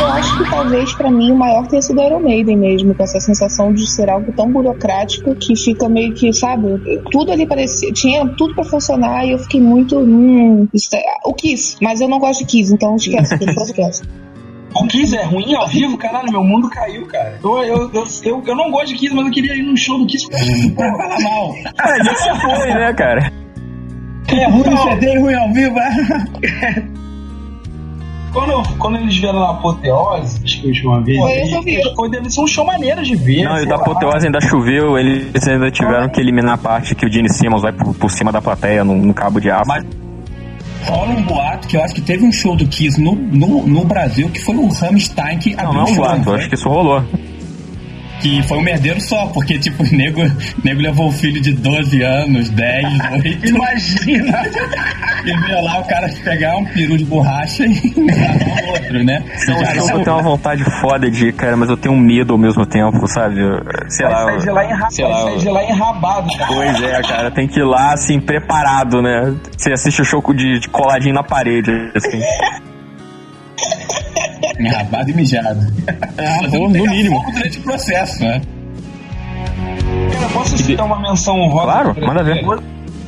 S2: Eu acho que talvez pra mim o maior tenha sido Iron Maiden mesmo, com essa sensação de ser algo tão burocrático que fica meio que, sabe, tudo ali parecia, tinha tudo pra funcionar e eu fiquei muito, hum, isso tá- o Kiss, mas eu não gosto de Kiss, então esquece, que podcast. [LAUGHS]
S4: O Kiss é ruim ao vivo, caralho, meu mundo caiu, cara. Eu, eu, eu, eu, eu não gosto de Kiss, mas eu queria ir no show do Kiss.
S3: Pra falar mal.
S1: Ah, já se foi, né, cara?
S3: É ruim no CD ruim ao vivo.
S4: Quando, quando eles vieram na Apoteose, acho que a última vez,
S2: Foi vi.
S4: foi, deve ser um show maneiro de ver.
S1: Não, e da apoteose ainda choveu, eles ainda tiveram que eliminar a parte que o Gene Simmons vai por, por cima da plateia num, num cabo de aço.
S3: Mas- Rola um boato que eu acho que teve um show do Kiss no, no, no Brasil que foi o Rammstein que
S1: Não,
S3: abriu
S1: não é
S3: o
S1: um
S3: show.
S1: boato,
S3: foi?
S1: acho que isso rolou.
S3: Que foi um merdeiro só, porque, tipo, o [LAUGHS] nego, nego levou o filho de 12 anos, 10, 8. [LAUGHS]
S4: Imagina!
S3: E veio lá o cara pegar um peru de borracha e [LAUGHS] gravar outro, né?
S1: Então,
S3: Já-
S1: eu tenho uma vontade foda de ir, cara, mas eu tenho um medo ao mesmo tempo, sabe? Eu- Sei
S4: Vai
S1: lá.
S4: sair de lá, enra...
S1: sei lá,
S4: de lá enrabado, cara.
S1: Pois é, cara, tem que ir lá, assim, preparado, né? Você assiste o show de, de coladinho na parede, assim. [LAUGHS]
S3: Enrabado e mijado. [LAUGHS]
S1: Pô,
S3: não
S1: no mínimo.
S3: fogo durante o processo, né?
S4: Cara, posso citar uma menção honrosa?
S1: Claro, manda ver.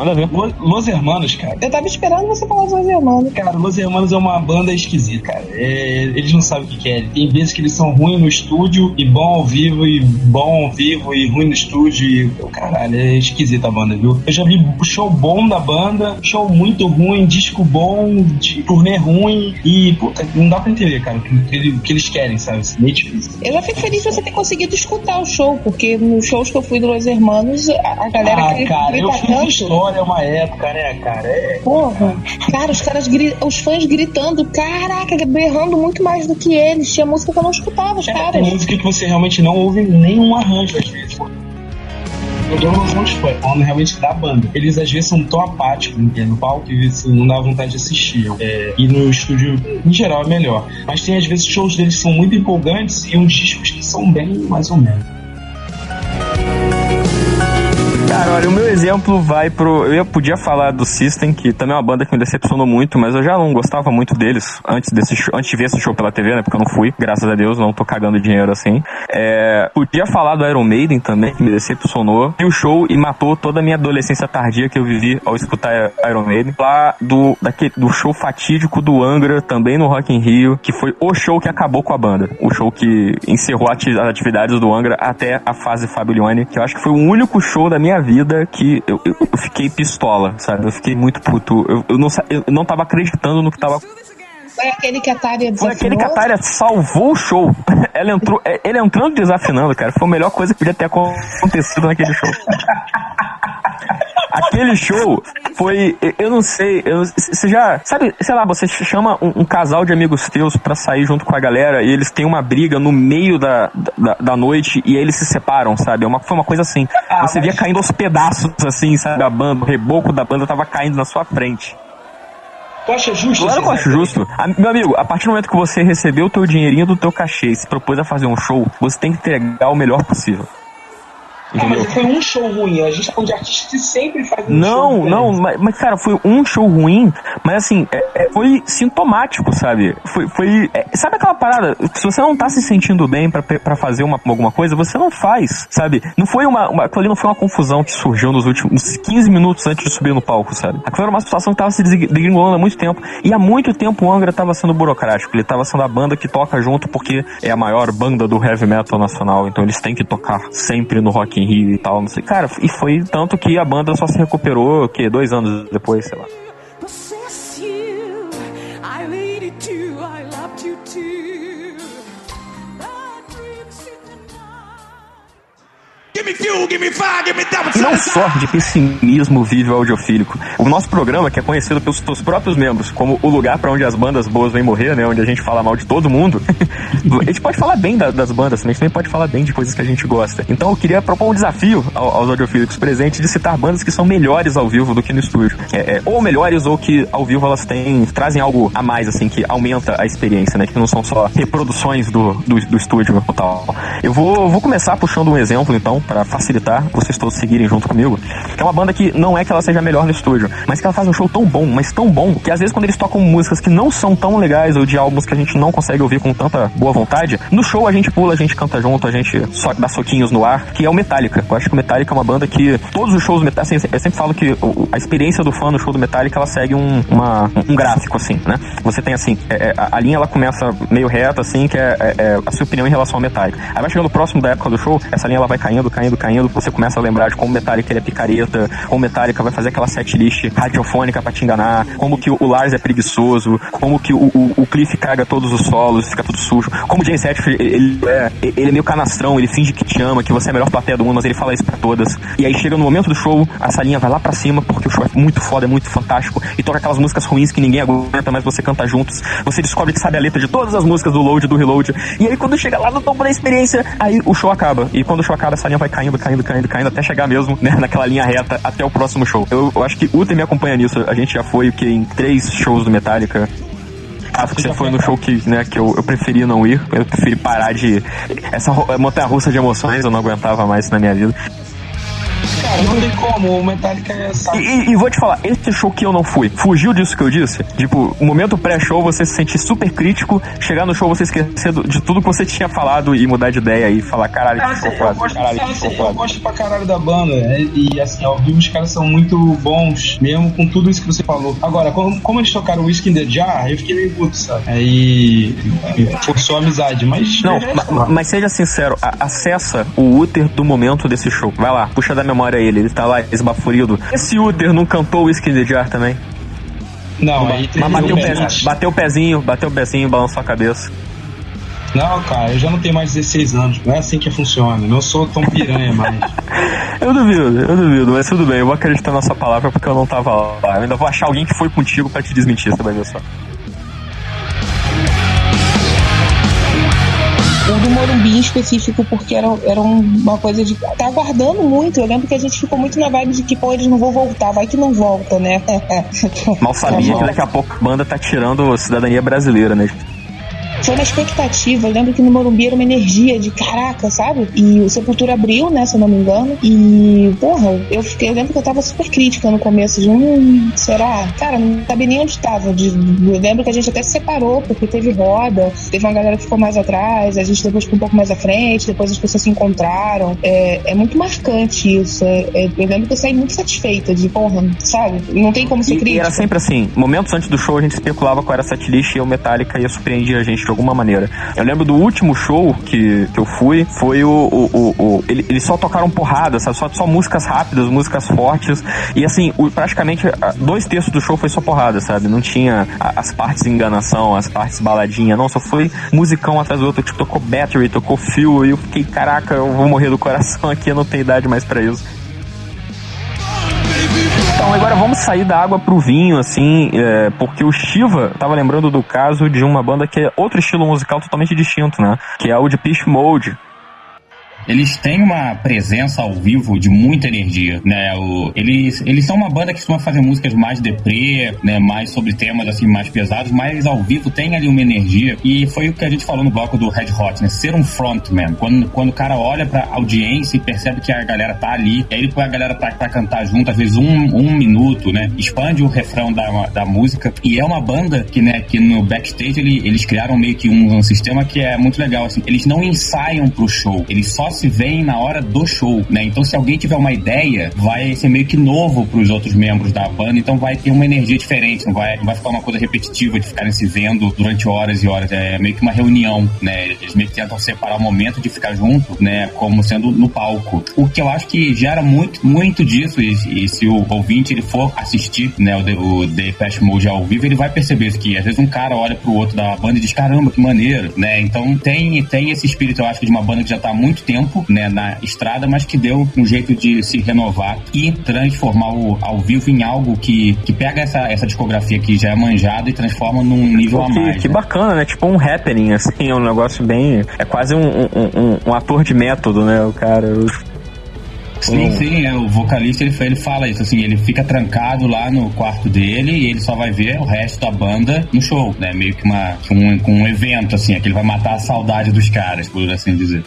S1: Manda ver.
S4: Lo- Los Hermanos, cara.
S2: Eu tava esperando você falar dos irmãos.
S4: Cara, Los Hermanos é uma banda esquisita, cara. É, eles não sabem o que querem. Tem vezes que eles são ruins no estúdio e bom ao vivo, e bom ao vivo e ruim no estúdio. E, caralho, é esquisita a banda, viu? Eu já vi show bom da banda, show muito ruim, disco bom, de turnê ruim. E, puta, não dá pra entender, cara, o que, que eles querem, sabe? Assim, meio difícil.
S2: Eu já fico feliz de você ter conseguido escutar o show, porque nos shows que eu fui do Los Hermanos, a, a galera
S4: Ah,
S2: que
S4: cara, eu fiz
S2: tanto.
S4: história uma época, né, cara? É,
S2: Porra, cara, os caras os fãs gritando, caraca, berrando muito mais do que eles. Tinha música que eu não escutava, os
S4: É,
S2: caras.
S4: tem música que você realmente não ouve nenhum arranjo às vezes. pô. O problema não são os fãs, é falando realmente da banda. Eles às vezes são tão apáticos no palco que assim, não dá vontade de assistir. É, e no estúdio, em geral, é melhor. Mas tem às vezes shows deles que são muito empolgantes e uns discos que são bem mais ou menos.
S1: Cara, olha, o meu exemplo vai pro. Eu ia- podia falar do System, que também é uma banda que me decepcionou muito, mas eu já não gostava muito deles antes desse show, antes de ver esse show pela TV, né? Porque eu não fui, graças a Deus, não tô cagando dinheiro assim. É, podia falar do Iron Maiden também, que me decepcionou. E o show e matou toda a minha adolescência tardia que eu vivi ao escutar Iron Maiden. Lá do, daquele, do show fatídico do Angra, também no Rock in Rio, que foi o show que acabou com a banda. O show que encerrou as atividades do Angra até a fase Fábio Leone, que eu acho que foi o único show da minha vida que eu, eu, eu fiquei pistola, sabe? Eu fiquei muito puto. Eu, eu, não, eu não tava acreditando no que tava
S2: Foi aquele que a Tária
S1: foi aquele que a
S2: desafinou.
S1: Tária salvou o show. [LAUGHS] Ela entrou, é, ele entrando desafinando, cara. Foi a melhor coisa que podia ter acontecido naquele show. [LAUGHS] Aquele show foi, eu- não sei, eu- você já, sabe, sei lá, você chama um, um casal de amigos teus pra sair junto com a galera e eles têm uma briga no meio da, da, da noite e aí eles se separam, sabe? É uma, foi uma coisa assim.
S4: Ah,
S1: você via caindo aos pedaços, assim, sabe? A banda, o reboco da banda tava caindo na sua frente.
S4: Tu acha justo?
S1: Claro que eu acho justo. A- meu amigo, a partir do momento que você recebeu o teu dinheirinho do teu cachê e se propôs a fazer um show, você tem que entregar o melhor possível.
S4: Ah, mas foi um show ruim. A gente tá falando de artistas que sempre fazem um show
S1: Não, não, mas, cara, foi um show ruim, mas assim, é- é- foi sintomático, sabe? Foi, foi é, sabe aquela parada? Se você não tá se sentindo bem pra fazer uma, alguma coisa, você não faz, sabe? Não foi uma, uma, aquilo ali não foi uma confusão que surgiu nos últimos 15 minutos antes de subir no palco, sabe? Aquilo era uma situação que tava se degringolando há muito tempo, e há muito tempo o Angra tava sendo burocrático, ele tava sendo a banda que toca junto porque é a maior banda do heavy metal nacional, então eles têm que tocar sempre no Rock in Rio e tal, não sei. Cara, e foi tanto que a banda só se recuperou, que dois anos depois, sei lá. E não só de pessimismo vive o audiofílico. O nosso programa, que é conhecido pelos seus próprios membros como o lugar para onde as bandas boas vêm morrer, né? Onde a gente fala mal de todo mundo. [LAUGHS] a gente pode falar bem da- das bandas, mas também pode falar bem de coisas que a gente gosta. Então eu queria propor um desafio ao- aos audiofílicos presentes de citar bandas que são melhores ao vivo do que no estúdio. É, é, ou melhores, ou que ao vivo elas têm, trazem algo a mais, assim, que aumenta a experiência, né? Que não são só reproduções do, do, do estúdio ou tal. Eu vou, vou começar puxando um exemplo, então, para facilitar vocês todos seguirem junto comigo. É uma banda que não é que ela seja melhor no estúdio, mas que ela faz um show tão bom, mas tão bom, que às vezes quando eles tocam músicas que não são tão legais ou de álbuns que a gente não consegue ouvir com tanta boa vontade, no show a gente pula, a gente canta junto, a gente só dá soquinhos no ar, que é o Metallica. Eu acho que o Metallica é uma banda que todos os shows Metallica, assim, eu sempre falo que a experiência do fã no show do Metallica, ela segue um, uma- um gráfico, assim, né? Você tem assim, é- é, a, a linha ela começa meio reta, assim, que é, é- é a sua opinião em relação ao Metallica. Aí vai chegando próximo da época do show, essa linha ela vai caindo, caindo, caindo, você começa a lembrar de como Metallica ele é picareta, como Metallica vai fazer aquela setlist radiofônica pra te enganar, como que o Lars é preguiçoso, como que o, o, o Cliff caga todos os solos, fica tudo sujo, como o James Hetfield, ele é, ele é meio canastrão, ele finge que te ama, que você é a melhor plateia do mundo, mas ele fala isso pra todas. E aí chega no momento do show, a salinha vai lá pra cima, porque o show é muito foda, é muito fantástico, e toca aquelas músicas ruins que ninguém aguenta, mas você canta juntos. Você descobre que sabe a letra de todas as músicas do load, do reload. E aí quando chega lá no topo da experiência, aí o show acaba. E quando o show acaba, essa linha vai caindo, caindo, caindo, caindo, até chegar mesmo, né, [LAUGHS] naquela linha reta até o próximo show. Eu, eu acho que o me acompanha nisso. A gente já foi o que em três shows do Metallica. Ah, porque você foi no show que, né, que eu, eu preferi não ir. Eu preferi parar de. Essa montanha russa de emoções, eu não aguentava mais isso na minha vida.
S4: Cara, não tem como, o Metallica é
S1: E,
S4: sabe?
S1: e- e vou te falar, esse show que eu não fui, fugiu disso que eu disse? Tipo, o momento pré-show você se sentir super crítico, chegar no show você esquecer de tudo que você tinha falado e mudar de ideia e falar, caralho,
S4: Cara,
S1: que
S4: assim,
S1: show
S4: eu, gosto,
S1: caralho, que
S4: assim, eu gosto pra caralho da banda. é, E assim, ao vivo os caras são muito bons, mesmo com tudo isso que você falou. Agora, como, como eles tocaram Whiskey in the Jar, eu fiquei meio puto, sabe? Aí forçou a amizade, mas.
S1: Não,
S4: de resto,
S1: ma- mas seja sincero, a- acessa o Uther do momento desse show. Vai lá, puxa da memória ele, ele tá lá esbaforido. Esse Uther não cantou o Skin the Jar também?
S4: Não, aí
S1: Mas bateu o, pezinho, bateu o pezinho, bateu o pezinho, balançou a cabeça.
S4: Não, cara, eu já não tenho mais 16 anos. Não é assim que funciona. Não sou tão piranha mais. [LAUGHS]
S1: Eu duvido, eu duvido, mas tudo bem, eu vou acreditar na sua palavra porque eu não tava lá. Eu ainda vou achar alguém que foi contigo pra te desmentir, você vai ver só.
S2: Morumbi em específico, porque era, era um- uma coisa de. Tá aguardando muito. Eu lembro que a gente ficou muito na vibe de que, pô, eles não vão voltar, vai que não volta, né? [LAUGHS]
S1: Mal sabia que daqui a pouco a banda tá tirando cidadania brasileira, né?
S2: Foi uma expectativa. Eu lembro que no Morumbi era uma energia de caraca, sabe? E o Sepultura abriu, né, se eu não me engano. E, porra, eu fiquei. Eu lembro que eu tava super crítica no começo de hum, será? Cara, não sabia nem onde tava. De- eu lembro que a gente até se separou, porque teve roda, teve uma galera que ficou mais atrás, a gente depois ficou um pouco mais à frente, depois as pessoas se encontraram. É, é muito marcante isso. É- é- eu lembro que eu saí muito satisfeita de, porra, sabe? Não tem como ser
S1: E, e
S2: crítica.
S1: era sempre assim, momentos antes do show a gente especulava qual era a setlist e o Metallica ia surpreender a gente de alguma maneira. Eu lembro do último show que, que eu fui, foi o. o, o, o- ele- eles só tocaram porrada, sabe? Só, só músicas rápidas, músicas fortes. E assim, o- praticamente dois terços do show foi só porrada, sabe? Não tinha as partes enganação, as partes baladinha, não, só foi musicão atrás do outro. Tipo, tocou Battery, tocou Feel, e eu fiquei, caraca, eu vou morrer do coração [LAUGHS] aqui, eu não tenho idade mais pra isso. Então, agora vamos sair da água pro vinho, assim, é, porque o Shiva tava lembrando do caso de uma banda que é outro estilo musical totalmente distinto, né? Que é o de Pitch Mode.
S3: Eles têm uma presença ao vivo de muita energia, né? O, eles, eles são uma banda que costuma fazer músicas mais deprê, né? Mais sobre temas assim mais pesados, mas ao vivo tem ali uma energia e foi o que a gente falou no bloco do Red Hot, né? Ser um frontman. Quando, quando o cara olha pra audiência e percebe que a galera tá ali, aí ele põe a galera pra, pra cantar junto, às vezes um, um minuto, né? Expande o refrão da, da música e é uma banda que, né? Que no backstage ele- eles criaram meio que um, um sistema que é muito legal, assim. Eles não ensaiam pro show, eles só se veem na hora do show, né? Então se alguém tiver uma ideia, vai ser meio que novo pros outros membros da banda, então vai ter uma energia diferente, não vai, não vai ficar uma coisa repetitiva de ficarem se vendo durante horas e horas. É meio que uma reunião, né? Eles meio que tentam separar o momento de ficar junto, né? Como sendo no palco. O que eu acho que gera muito, muito disso, e, e se o ouvinte ele for assistir, né, o, The- Depeche Mode ao vivo, ele vai perceber que às vezes um cara olha pro outro da banda e diz, caramba, que maneiro, né? Então tem, tem esse espírito, eu acho de uma banda que já tá há muito tempo, né, na estrada, mas que deu um jeito de se renovar e transformar o ao vivo em algo que, que pega essa, essa discografia que já é manjada e transforma num nível a
S1: Que,
S3: mais.
S1: que
S3: né?
S1: bacana, né? Tipo um happening, assim, é um negócio bem. É quase um, um, um- um ator de método, né? O cara.
S3: Sim, sim, é, o vocalista ele, ele fala isso, assim, ele fica trancado lá no quarto dele e ele só vai ver o resto da banda no show, né? Meio que, uma, um, com um evento, assim, é que ele vai matar a saudade dos caras, por assim dizer.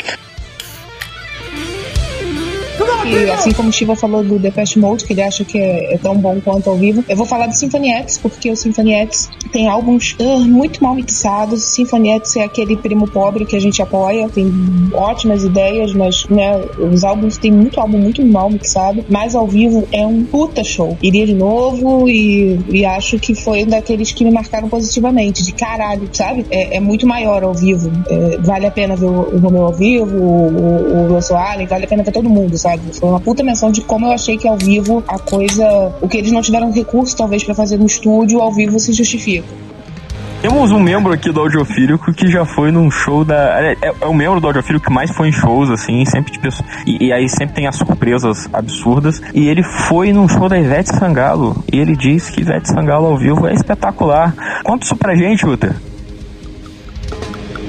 S2: Assim como o Shiva falou do Depeche Mode, que ele acha que é, é tão bom quanto ao vivo, eu vou falar do Symphony X, porque o Symphony X tem álbuns uh, muito mal mixados. O Symphony X é aquele primo pobre que a gente apoia, tem ótimas ideias, mas né, os álbuns tem muito álbum muito mal mixado, mas ao vivo é um puta show. Iria de novo e, e acho que foi um daqueles que me marcaram positivamente, de caralho, sabe? É, é muito maior ao vivo. É, vale a pena ver o, o Romeu ao vivo, o, o, o Russell Allen, vale a pena ver todo mundo, sabe? Foi uma puta menção de como eu achei que ao vivo a coisa, o que eles não tiveram recurso talvez pra fazer no estúdio, ao vivo se justifica.
S1: Temos um membro aqui do Audiofílico que já foi num show da. É, é- é o membro do Audiofílico que mais foi em shows, assim, sempre de pessoas. E, e aí sempre tem as surpresas absurdas. E ele foi num show da Ivete Sangalo. E ele disse que Ivete Sangalo ao vivo é espetacular. Conta isso pra gente, Uter.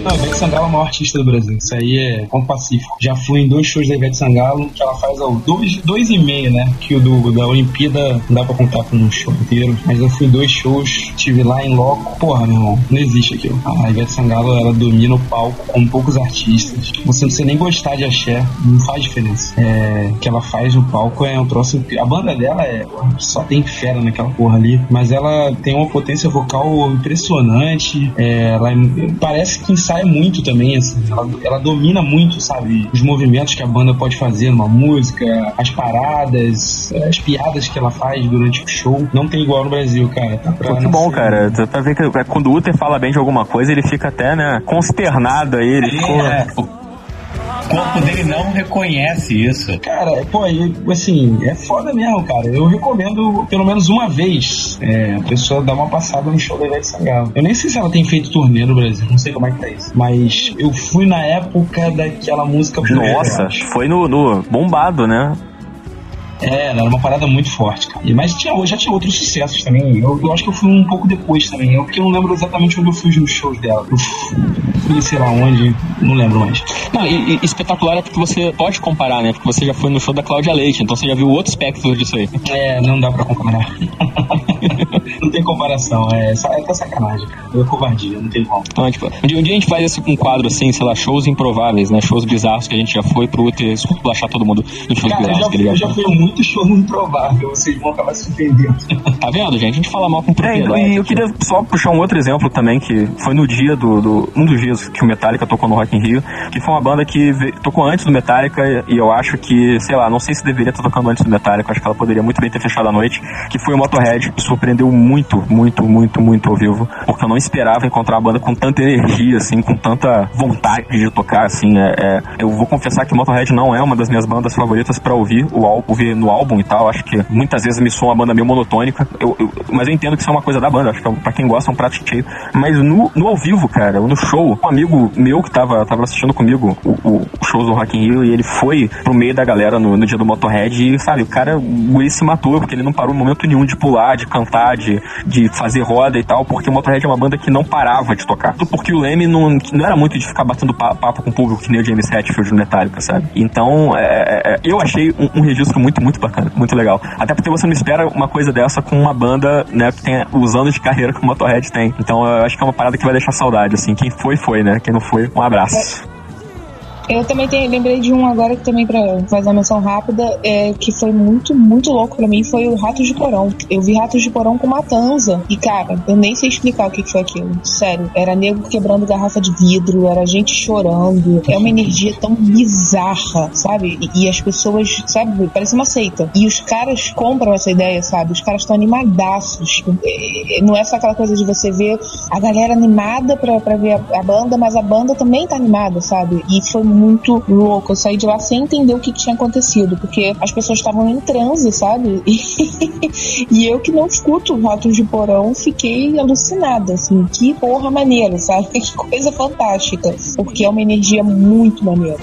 S4: Não, Ivete Sangalo é a maior artista do Brasil. Isso aí é ponto pacífico. Já fui em dois shows da Ivete Sangalo, que ela faz ao dois, dois e meio, né? Que o do, da Olimpíada não dá pra contar com um show inteiro. Mas eu fui em dois shows, estive lá em loco. Porra, meu irmão, não existe aquilo. A Ivete Sangalo, ela domina o palco com poucos artistas. Você não precisa nem gostar de axé, não faz diferença. É, o que ela faz no palco é um troço. A banda dela é. Só tem fera naquela porra ali. Mas ela tem uma potência vocal impressionante. É, ela é- parece que ensaia muito também, assim. Ela, ela domina muito, sabe? Os movimentos que a banda pode fazer numa música, as paradas, as piadas que ela faz durante o show. Não tem igual no Brasil, cara. Tá pra
S1: que bom, cara. Dá pra ver que é, quando o Uter fala bem de alguma coisa, ele fica até, né, consternado aí. Ele ficou.
S3: O corpo dele não reconhece isso.
S4: Cara, pô, e, assim, é foda mesmo, cara. Eu recomendo pelo menos uma vez é, a pessoa dar uma passada no show da Ivete Sangalo. Eu nem sei se ela tem feito turnê no Brasil, não sei como é que tá isso. Mas eu fui na época daquela música
S1: Nossa, foi no, no bombado, né?
S4: É, era uma parada muito forte, cara. Mas tinha, já tinha outros sucessos também. Eu, eu acho que eu fui um pouco depois também. Eu, porque eu não lembro exatamente onde eu fui nos shows dela. Eu fui, sei lá onde, não lembro mais.
S6: Não, e, e espetacular é porque você pode comparar, né? Porque você já foi no show da Cláudia Leite, então você já viu outro espectro disso aí.
S4: É, não dá pra comparar. [LAUGHS] não tem comparação. É, é até sacanagem, cara. É covardia, não tem como.
S6: Então, tipo, um dia, um dia a gente faz esse, um quadro assim, sei lá, shows improváveis, né? Shows bizarros que a gente já foi pro Uter esculachar todo mundo em shows
S4: Cara, eu
S6: bizarros
S4: já,
S6: que ele
S4: eu
S6: já
S4: já
S6: foi.
S4: fui em muito show improvável. Vocês vão acabar se surpreendendo. [LAUGHS]
S6: Tá vendo, gente? A gente fala mal com
S1: É,
S6: propriedade.
S1: e eu queria só puxar um outro exemplo também, que foi no dia do, do- Um dos dias que o Metallica tocou no Rock in Rio, que foi uma banda que tocou antes do Metallica, e eu acho que, sei lá, não sei se deveria estar tocando antes do Metallica, acho que ela poderia muito bem ter fechado a noite, que foi o Motorhead, que surpreendeu muito, muito, muito, muito ao vivo, porque eu não esperava encontrar uma banda com tanta energia, assim, com tanta vontade de tocar, assim, é, é- eu vou confessar que o Motorhead não é uma das minhas bandas favoritas pra ouvir, o álbum, no álbum e tal, acho que muitas vezes me soa uma banda meio monotônica, eu, eu- mas eu entendo que isso é uma coisa da banda, acho que é pra quem gosta é um prato cheio, mas no, no ao vivo, cara, no show, um amigo meu que tava, tava assistindo comigo o, o, o show do Rock in Rio e ele foi pro meio da galera no, no dia do Motorhead e, sabe, o cara, o se matou porque ele não parou momento nenhum de pular, de cantar, de, de fazer roda e tal, porque o Motorhead é uma banda que não parava de tocar. Tudo Porque o Leme não, não era muito de ficar batendo pa- papo com o público que nem o James Hetfield do Metallica, sabe? Então, é, é, eu achei um, um registro muito, muito bacana, muito legal. Até porque você não espera uma coisa dessa com uma banda, né, que tem os anos de carreira que o Motorhead tem. Então, eu acho que é uma parada que vai deixar saudade, assim. Quem foi, foi, né? Quem não foi, um abraço.
S2: Eu também tenho, lembrei de um agora que também pra fazer uma menção rápida, é, que foi muito, muito louco pra mim, foi o Ratos de Porão. Eu vi Ratos de Porão com Matanza. E, cara, eu nem sei explicar o que que foi aquilo. Sério, era nego quebrando garrafa de vidro, era gente chorando. É uma energia tão bizarra, sabe? E, e as pessoas, sabe, parece uma seita. E os caras compram essa ideia, sabe? Os caras estão animadaços. É, Não é só aquela coisa de você ver a galera animada pra, pra ver a, a banda, mas a banda também tá animada, sabe? E foi louco. Eu saí de lá sem entender o que, tinha acontecido, porque as pessoas estavam em transe, sabe? [LAUGHS] E, eu que não escuto Ratos de Porão, fiquei alucinada, assim. Que porra maneira, sabe? [LAUGHS] Que coisa fantástica. Porque é uma energia muito maneira.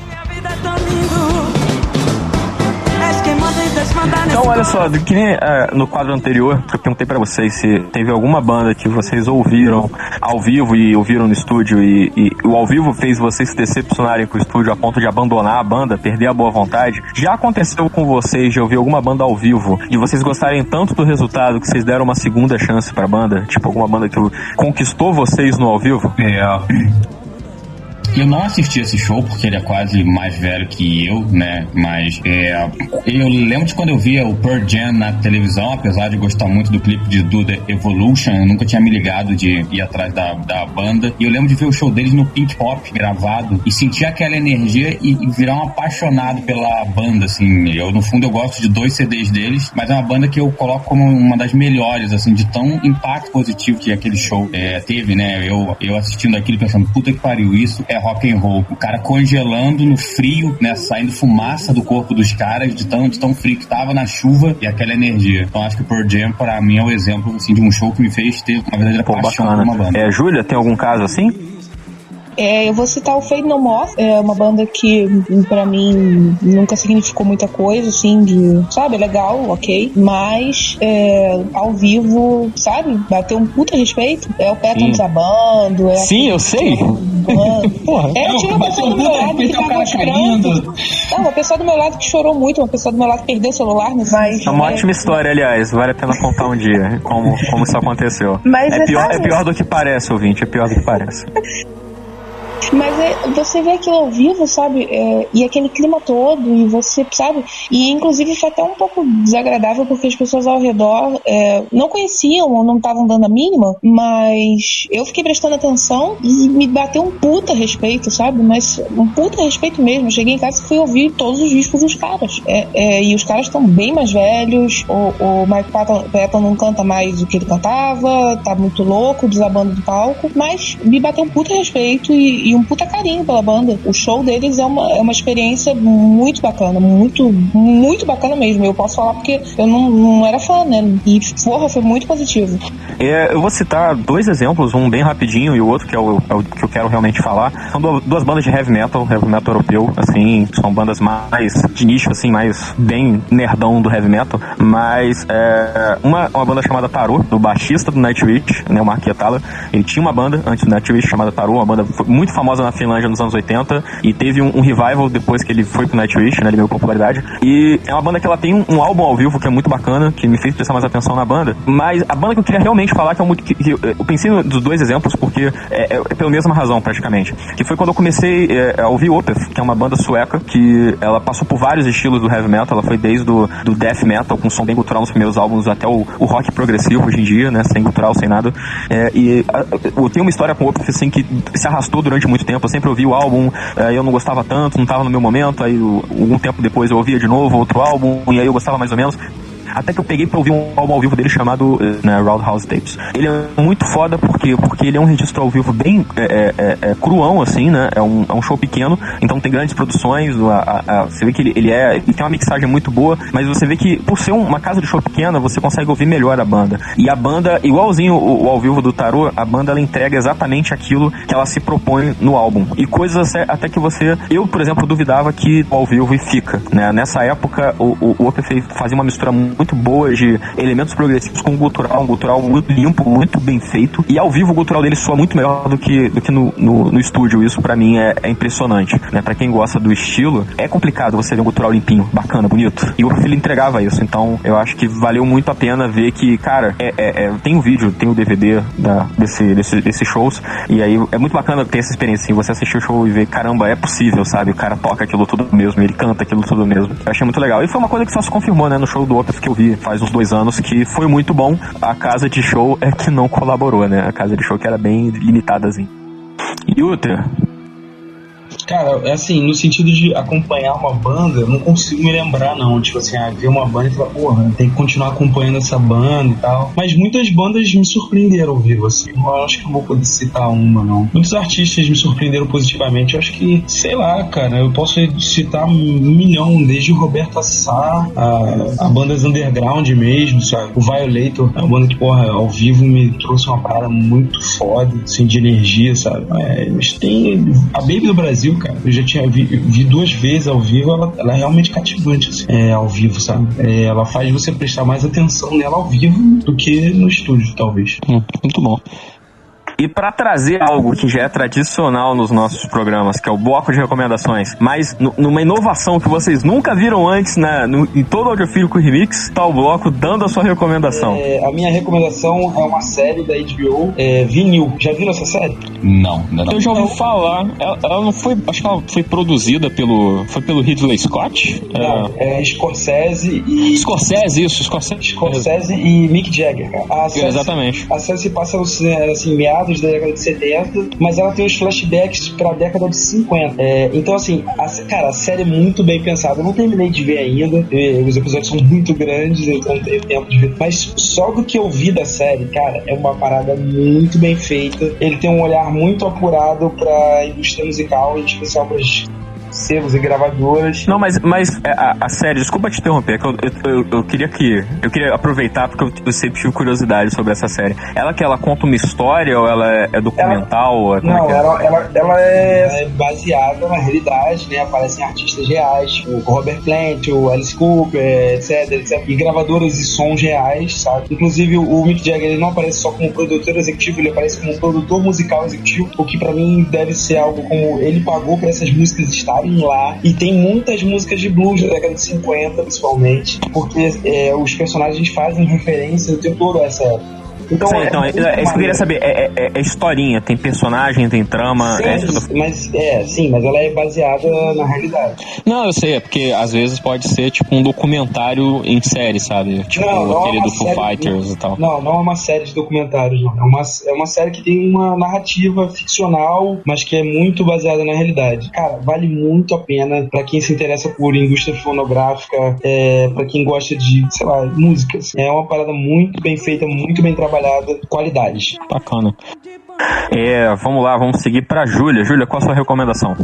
S1: Então, olha só, que nem eh, no quadro anterior, que eu perguntei pra vocês se teve alguma banda que vocês ouviram ao vivo e ouviram no estúdio e, e o ao vivo fez vocês se decepcionarem com o estúdio a ponto de abandonar a banda, perder a boa vontade. Já aconteceu com vocês de ouvir alguma banda ao vivo e vocês gostarem tanto do resultado que vocês deram uma segunda chance pra banda? Tipo, alguma banda que conquistou vocês no ao vivo?
S3: É. Eu não assisti esse show porque ele é quase mais velho que eu, né? Mas é, eu lembro de quando eu via o Pearl Jam na televisão, apesar de gostar muito do clipe de The Evolution, eu nunca tinha me ligado de ir atrás da, da banda. E eu lembro de ver o show deles no Pink Pop gravado e sentir aquela energia e, e virar um apaixonado pela banda, assim. Eu, no fundo, eu gosto de dois CDs deles, mas é uma banda que eu coloco como uma das melhores, assim, de tão impacto positivo que aquele show é, teve, né? Eu, eu assistindo aquilo pensando, puta que pariu, isso é rock and roll. O cara congelando no frio, né? Saindo fumaça do corpo dos caras, de tão, de tão frio que tava na chuva e aquela energia. Então acho que o Pearl Jam, pra mim, é o exemplo, assim, de um show que me fez ter uma verdadeira
S1: Pô,
S3: paixão por
S1: bacana.
S3: uma banda.
S1: É, Júlia, tem algum caso assim?
S2: É, eu vou citar o Fade No More, é uma banda que pra mim nunca significou muita coisa, assim, de, sabe, legal, ok, mas é, ao vivo, sabe, bateu um puta respeito. É o Patton
S6: Sim.
S2: desabando, é
S6: Sim, eu sei. [LAUGHS]
S2: Porra. É, tinha uma pessoa do meu lado que tava chorando. Não, uma pessoa do meu lado que chorou muito, uma pessoa do meu lado que perdeu o celular nesse
S1: É uma ótima história, aliás. Vale a pena contar um dia como, como isso aconteceu.
S2: Mas
S1: é,
S2: é
S1: pior,
S2: sabe-
S1: é pior do que parece, ouvinte. É pior do que parece. [LAUGHS]
S2: Mas é, você vê aquilo ao vivo, sabe? É, e aquele clima todo, e você, sabe? E inclusive foi até um pouco desagradável porque as pessoas ao redor é, não conheciam ou não estavam dando a mínima, mas eu fiquei prestando atenção e me bateu um puta respeito, sabe? Mas um puta respeito mesmo. Cheguei em casa e fui ouvir todos os discos dos caras. É, é, e os caras estão bem mais velhos, o, o Mike Patton, Patton não canta mais o que ele cantava, tá muito louco, desabando do palco, mas me bateu um puta respeito e, e um puta carinho pela banda. O show deles é uma, é uma experiência muito bacana, muito, muito bacana mesmo. Eu posso falar porque eu não, não era fã, né? E, porra, foi muito positivo.
S1: É, eu vou citar dois exemplos, um bem rapidinho e o outro que é o, é o que eu quero realmente falar. São du- duas bandas de heavy metal, heavy metal europeu, assim, são bandas mais de nicho, assim, mais bem nerdão do heavy metal. Mas é, uma, uma banda chamada Tarot, do baixista do Nightwish, né, o Mark. Ele tinha uma banda antes do Nightwish chamada Tarot, uma banda muito famosa na Finlândia nos anos 80 e teve um, um revival depois que ele foi pro Nightwish, né, ele ganhou popularidade. E é uma banda que ela tem um, um álbum ao vivo que é muito bacana, que me fez prestar mais atenção na banda. Mas a banda que eu queria realmente falar, que é muito. Que, que eu, pensei dos dois exemplos, porque é, é pela mesma razão, praticamente. Que foi quando eu comecei é, a ouvir Opeth, que é uma banda sueca, que ela passou por vários estilos do heavy metal. Ela foi desde do, do death metal, com som bem gutural nos primeiros álbuns, até o, o rock progressivo hoje em dia, né? Sem gutural, sem nada. É, e a, eu tenho uma história com Opeth, assim, que se arrastou durante muito tempo. Eu sempre ouvi o álbum, é, eu não gostava tanto, não tava no meu momento. Aí, algum tempo depois, eu ouvia de novo outro álbum, e aí eu gostava mais ou menos. Até que eu peguei pra ouvir um álbum ao vivo dele chamado né, Roundhouse Tapes. Ele é muito foda porque, porque ele é um registro ao vivo bem é, é, é, cruão, assim, né? É um, é um show pequeno, então tem grandes produções. a- a- a- você vê que ele, ele é. Ele tem uma mixagem muito boa, mas você vê que por ser um- uma casa de show pequena, você consegue ouvir melhor a banda. E a banda, igualzinho o, o ao vivo do Tarô, a banda ela entrega exatamente aquilo que ela se propõe no álbum. E coisas até- que você. Eu, por exemplo, duvidava que ao vivo e fica. Né? Nessa época, o, o, o Opeth fazia uma mistura muito boa de elementos progressivos com gutural, um gutural muito limpo, muito bem feito. E ao vivo o gutural dele soa muito melhor do que, do que no, no, no estúdio. Isso pra mim é, é impressionante. Né? Pra quem gosta do estilo, é complicado você ver um gutural limpinho, bacana, bonito. E o ele entregava isso. Então eu acho que valeu muito a pena ver que, cara, é, é, é- tem o vídeo, tem o DVD da, desse, desse, desses shows. E aí é muito bacana ter essa experiência, assim, você assistir o show e ver, caramba, é possível, sabe? O cara toca aquilo tudo mesmo, ele canta aquilo tudo mesmo. Eu achei muito legal. E foi uma coisa que só se confirmou, né, no show do Opeth que eu vi faz uns dois anos, que foi muito bom. A casa de show é que não colaborou, né? A casa de show que era bem limitada, assim. E outra,
S4: Cara, é assim, no sentido de acompanhar uma banda, não consigo me lembrar, não. Tipo assim, ah, ver uma banda e falar, porra, tem que continuar acompanhando essa banda e tal. Mas muitas bandas me surpreenderam ao vivo, assim. Eu acho que não vou poder citar uma, não. Muitos artistas me surpreenderam positivamente. Eu acho que, sei lá, cara, eu posso citar um milhão, desde o Roberto Sá, a, a bandas underground mesmo, sabe? O Violator, é uma banda que, porra, ao vivo me trouxe uma parada muito foda, assim, de energia, sabe? Mas tem a Baby do Brasil, cara. Eu já tinha vi, vi duas vezes ao vivo, ela, ela é realmente cativante, assim, é, ao vivo, sabe? É, ela faz você prestar mais atenção nela ao vivo do que no estúdio, talvez.
S6: Hum, muito bom.
S1: E pra trazer algo que já é tradicional nos nossos programas, que é o bloco de recomendações, mas nu- numa inovação que vocês nunca viram antes na, no- em todo Audiofílico Remix, tá o bloco dando a sua recomendação.
S4: É, a minha recomendação é uma série da HBO, é, Vinil. Já viram essa série?
S3: Não, ainda não.
S6: Eu já ouvi falar. Ela, ela não foi. Acho que ela foi produzida pelo. Foi pelo Ridley Scott?
S4: Não, é Scorsese e.
S6: Scorsese, isso, Scorsese.
S4: Scorsese e Mick Jagger. cara. A série,
S6: Exatamente.
S4: A série se passa assim, meados da década de 70, mas ela tem os flashbacks pra década de 50. É, então, assim, a, cara, a série é muito bem pensada. Eu não terminei de ver ainda. Os episódios são muito grandes, então não tenho tempo de ver. Mas só do que eu vi da série, cara, é uma parada muito bem feita. Ele tem um olhar muito apurado pra indústria musical, em especial pras selos e gravadoras.
S1: Não, mas, mas é, a, a série, desculpa te interromper, que eu, eu, eu- eu queria que. Eu queria aproveitar porque eu, eu sempre tive curiosidade sobre essa série. Ela que ela conta uma história ou ela é, é documental? ou é- é
S4: Não,
S1: é?
S4: ela, ela, ela é baseada na realidade, né? Aparecem artistas reais, tipo o Robert Plant, o Alice Cooper, etc, etc. E gravadoras e sons reais, sabe? Inclusive o, Mick Jagger ele não aparece só como produtor executivo, ele aparece como produtor musical executivo, o que pra mim deve ser algo como ele pagou pra essas músicas estarem lá. E tem muitas músicas de blues da década de 50, principalmente, porque é, os personagens fazem referência o tempo todo a essa época. Então,
S1: Sim, então, é, é isso que eu queria saber. É, é- é historinha, tem personagem, tem trama.
S4: Sim,
S1: é tô...
S4: mas é, sim, mas ela é baseada na realidade.
S6: Não, eu sei, é porque às vezes pode ser tipo um documentário em série, sabe? Tipo
S4: Não, não é
S6: aquele do Foo Fighters e tal.
S4: Não, não é uma série de documentários, não. É uma, é uma série que tem uma narrativa ficcional, mas que é muito baseada na realidade. Cara, vale muito a pena pra quem se interessa por indústria fonográfica, é, para quem gosta de, sei lá, músicas. É uma parada muito bem feita, muito bem trabalhada, qualidades.
S6: Bacana.
S1: É, vamos lá, vamos seguir pra Júlia. Júlia, qual a sua recomendação?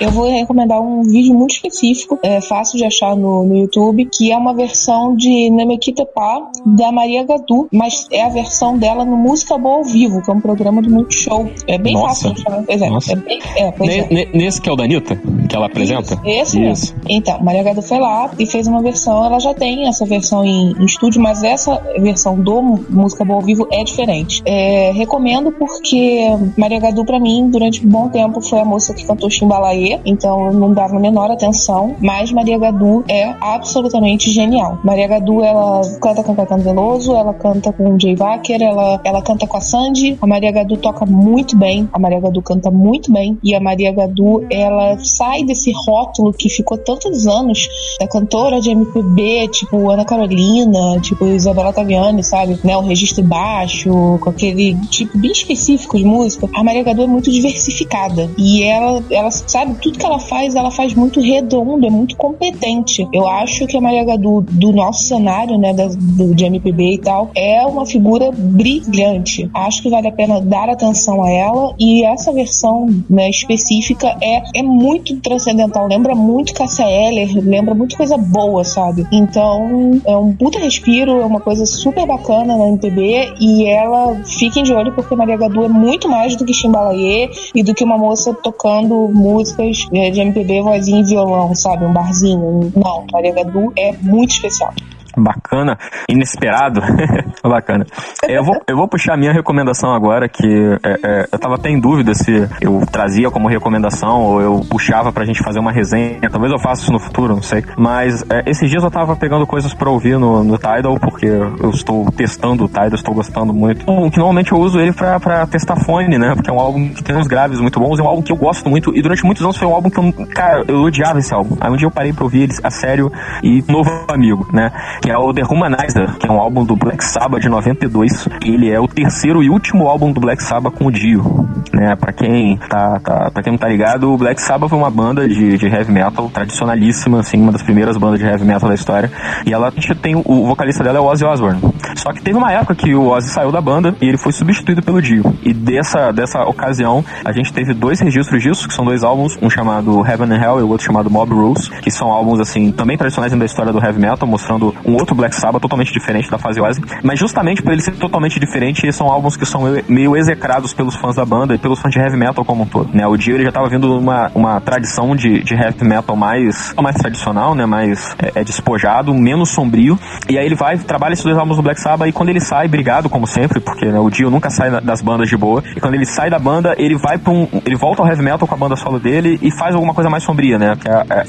S2: Eu vou recomendar um vídeo muito específico, é fácil de achar no, no YouTube, que é uma versão de Nemekita Pá da Maria Gadu, mas é a versão dela no Música Boa ao Vivo, que é um programa do Multishow. É bem
S6: Nossa.
S2: fácil de achar. Pois é,
S6: Nossa.
S2: é bem, é, pois
S6: Ne-
S2: é.
S6: ne- Nesse que é o da Anitta, que ela apresenta?
S2: Esse mesmo. Então, Maria Gadu foi lá e fez uma versão. Ela já tem essa versão em, em estúdio, mas essa versão do Música Boa ao Vivo é diferente. É, recomendo porque Maria Gadu, pra mim, durante um bom tempo, foi a moça que cantou Chimbalaê, então eu não dava a menor atenção. Mas Maria Gadu é absolutamente genial. Maria Gadu, ela canta com Caetano Veloso, ela canta com Jay Wacker, ela, ela canta com a Sandy. A Maria Gadu toca muito bem, a Maria Gadu canta muito bem, e a Maria Gadu, ela sai desse rótulo que ficou tantos anos da cantora de MPB, tipo Ana Carolina, tipo Isabela Taviani, sabe? Né, o registro baixo, com aquele tipo bem específico de música. A Maria Gadu é muito diversificada e ela, ela sabe, tudo que ela faz, ela faz muito redondo, é muito competente. Eu acho que a Maria Gadu, do nosso cenário, né, da, do, de MPB e tal, é uma figura brilhante. Acho que vale a pena dar atenção a ela e essa versão né, específica é, é muito transcendental. Lembra muito Cassia Eller, lembra muito coisa boa, sabe? Então é um puta respiro, é uma coisa super bacana na MPB e ela, fiquem de olho porque Maria Gadu é muito mais do que Chimbalaê e do que uma moça tocando músicas eh, de MPB, vozinha e violão, sabe? Um barzinho. Não, Maria Gadu é muito especial.
S1: Bacana, inesperado. [LAUGHS] Bacana. É, Eu vou, eu vou puxar a minha recomendação agora, que é, é, eu tava até em dúvida se eu trazia como recomendação ou eu puxava pra gente fazer uma resenha. Talvez eu faça isso no futuro, não sei. Mas é, esses dias eu tava pegando coisas pra ouvir no, no Tidal, porque eu estou testando o Tidal, estou gostando muito. Um, que normalmente eu uso ele pra, pra testar fone, né? Porque é um álbum que tem uns graves muito bons, é um álbum que eu gosto muito. E durante muitos anos foi um álbum que eu, cara, eu odiava esse álbum. Aí um dia eu parei pra ouvir ele a sério e novo amigo, né? Que é o The Humanizer, que é um álbum do Black Sabbath de 92. Ele é o terceiro e último álbum do Black Sabbath com o Dio, né? Pra quem tá, tá, pra quem não tá ligado, o Black Sabbath foi uma banda de, de heavy metal tradicionalíssima, assim, uma das primeiras bandas de heavy metal da história. E ela tem o, o vocalista dela é o Ozzy Osbourne. Só que teve uma época que o Ozzy saiu da banda e ele foi substituído pelo Dio. E dessa, dessa ocasião, a gente teve dois registros disso, que são dois álbuns, um chamado Heaven and Hell e o outro chamado Mob Rules, que são álbuns, assim, também tradicionais da história do heavy metal, mostrando um outro Black Sabbath totalmente diferente da fase mas justamente por ele ser totalmente diferente, são álbuns que são meio execrados pelos fãs da banda e pelos fãs de heavy metal como um todo, né? O Dio ele já tava vindo uma, uma tradição de, de heavy metal mais, mais tradicional, né? Mais é, é, despojado, menos sombrio, e aí ele vai, trabalha esses dois álbuns do Black Sabbath e quando ele sai, brigado como sempre, porque né, o Dio nunca sai das bandas de boa, e quando ele sai da banda, ele vai para um, ele volta ao heavy metal com a banda solo dele e faz alguma coisa mais sombria, né? Que é a, é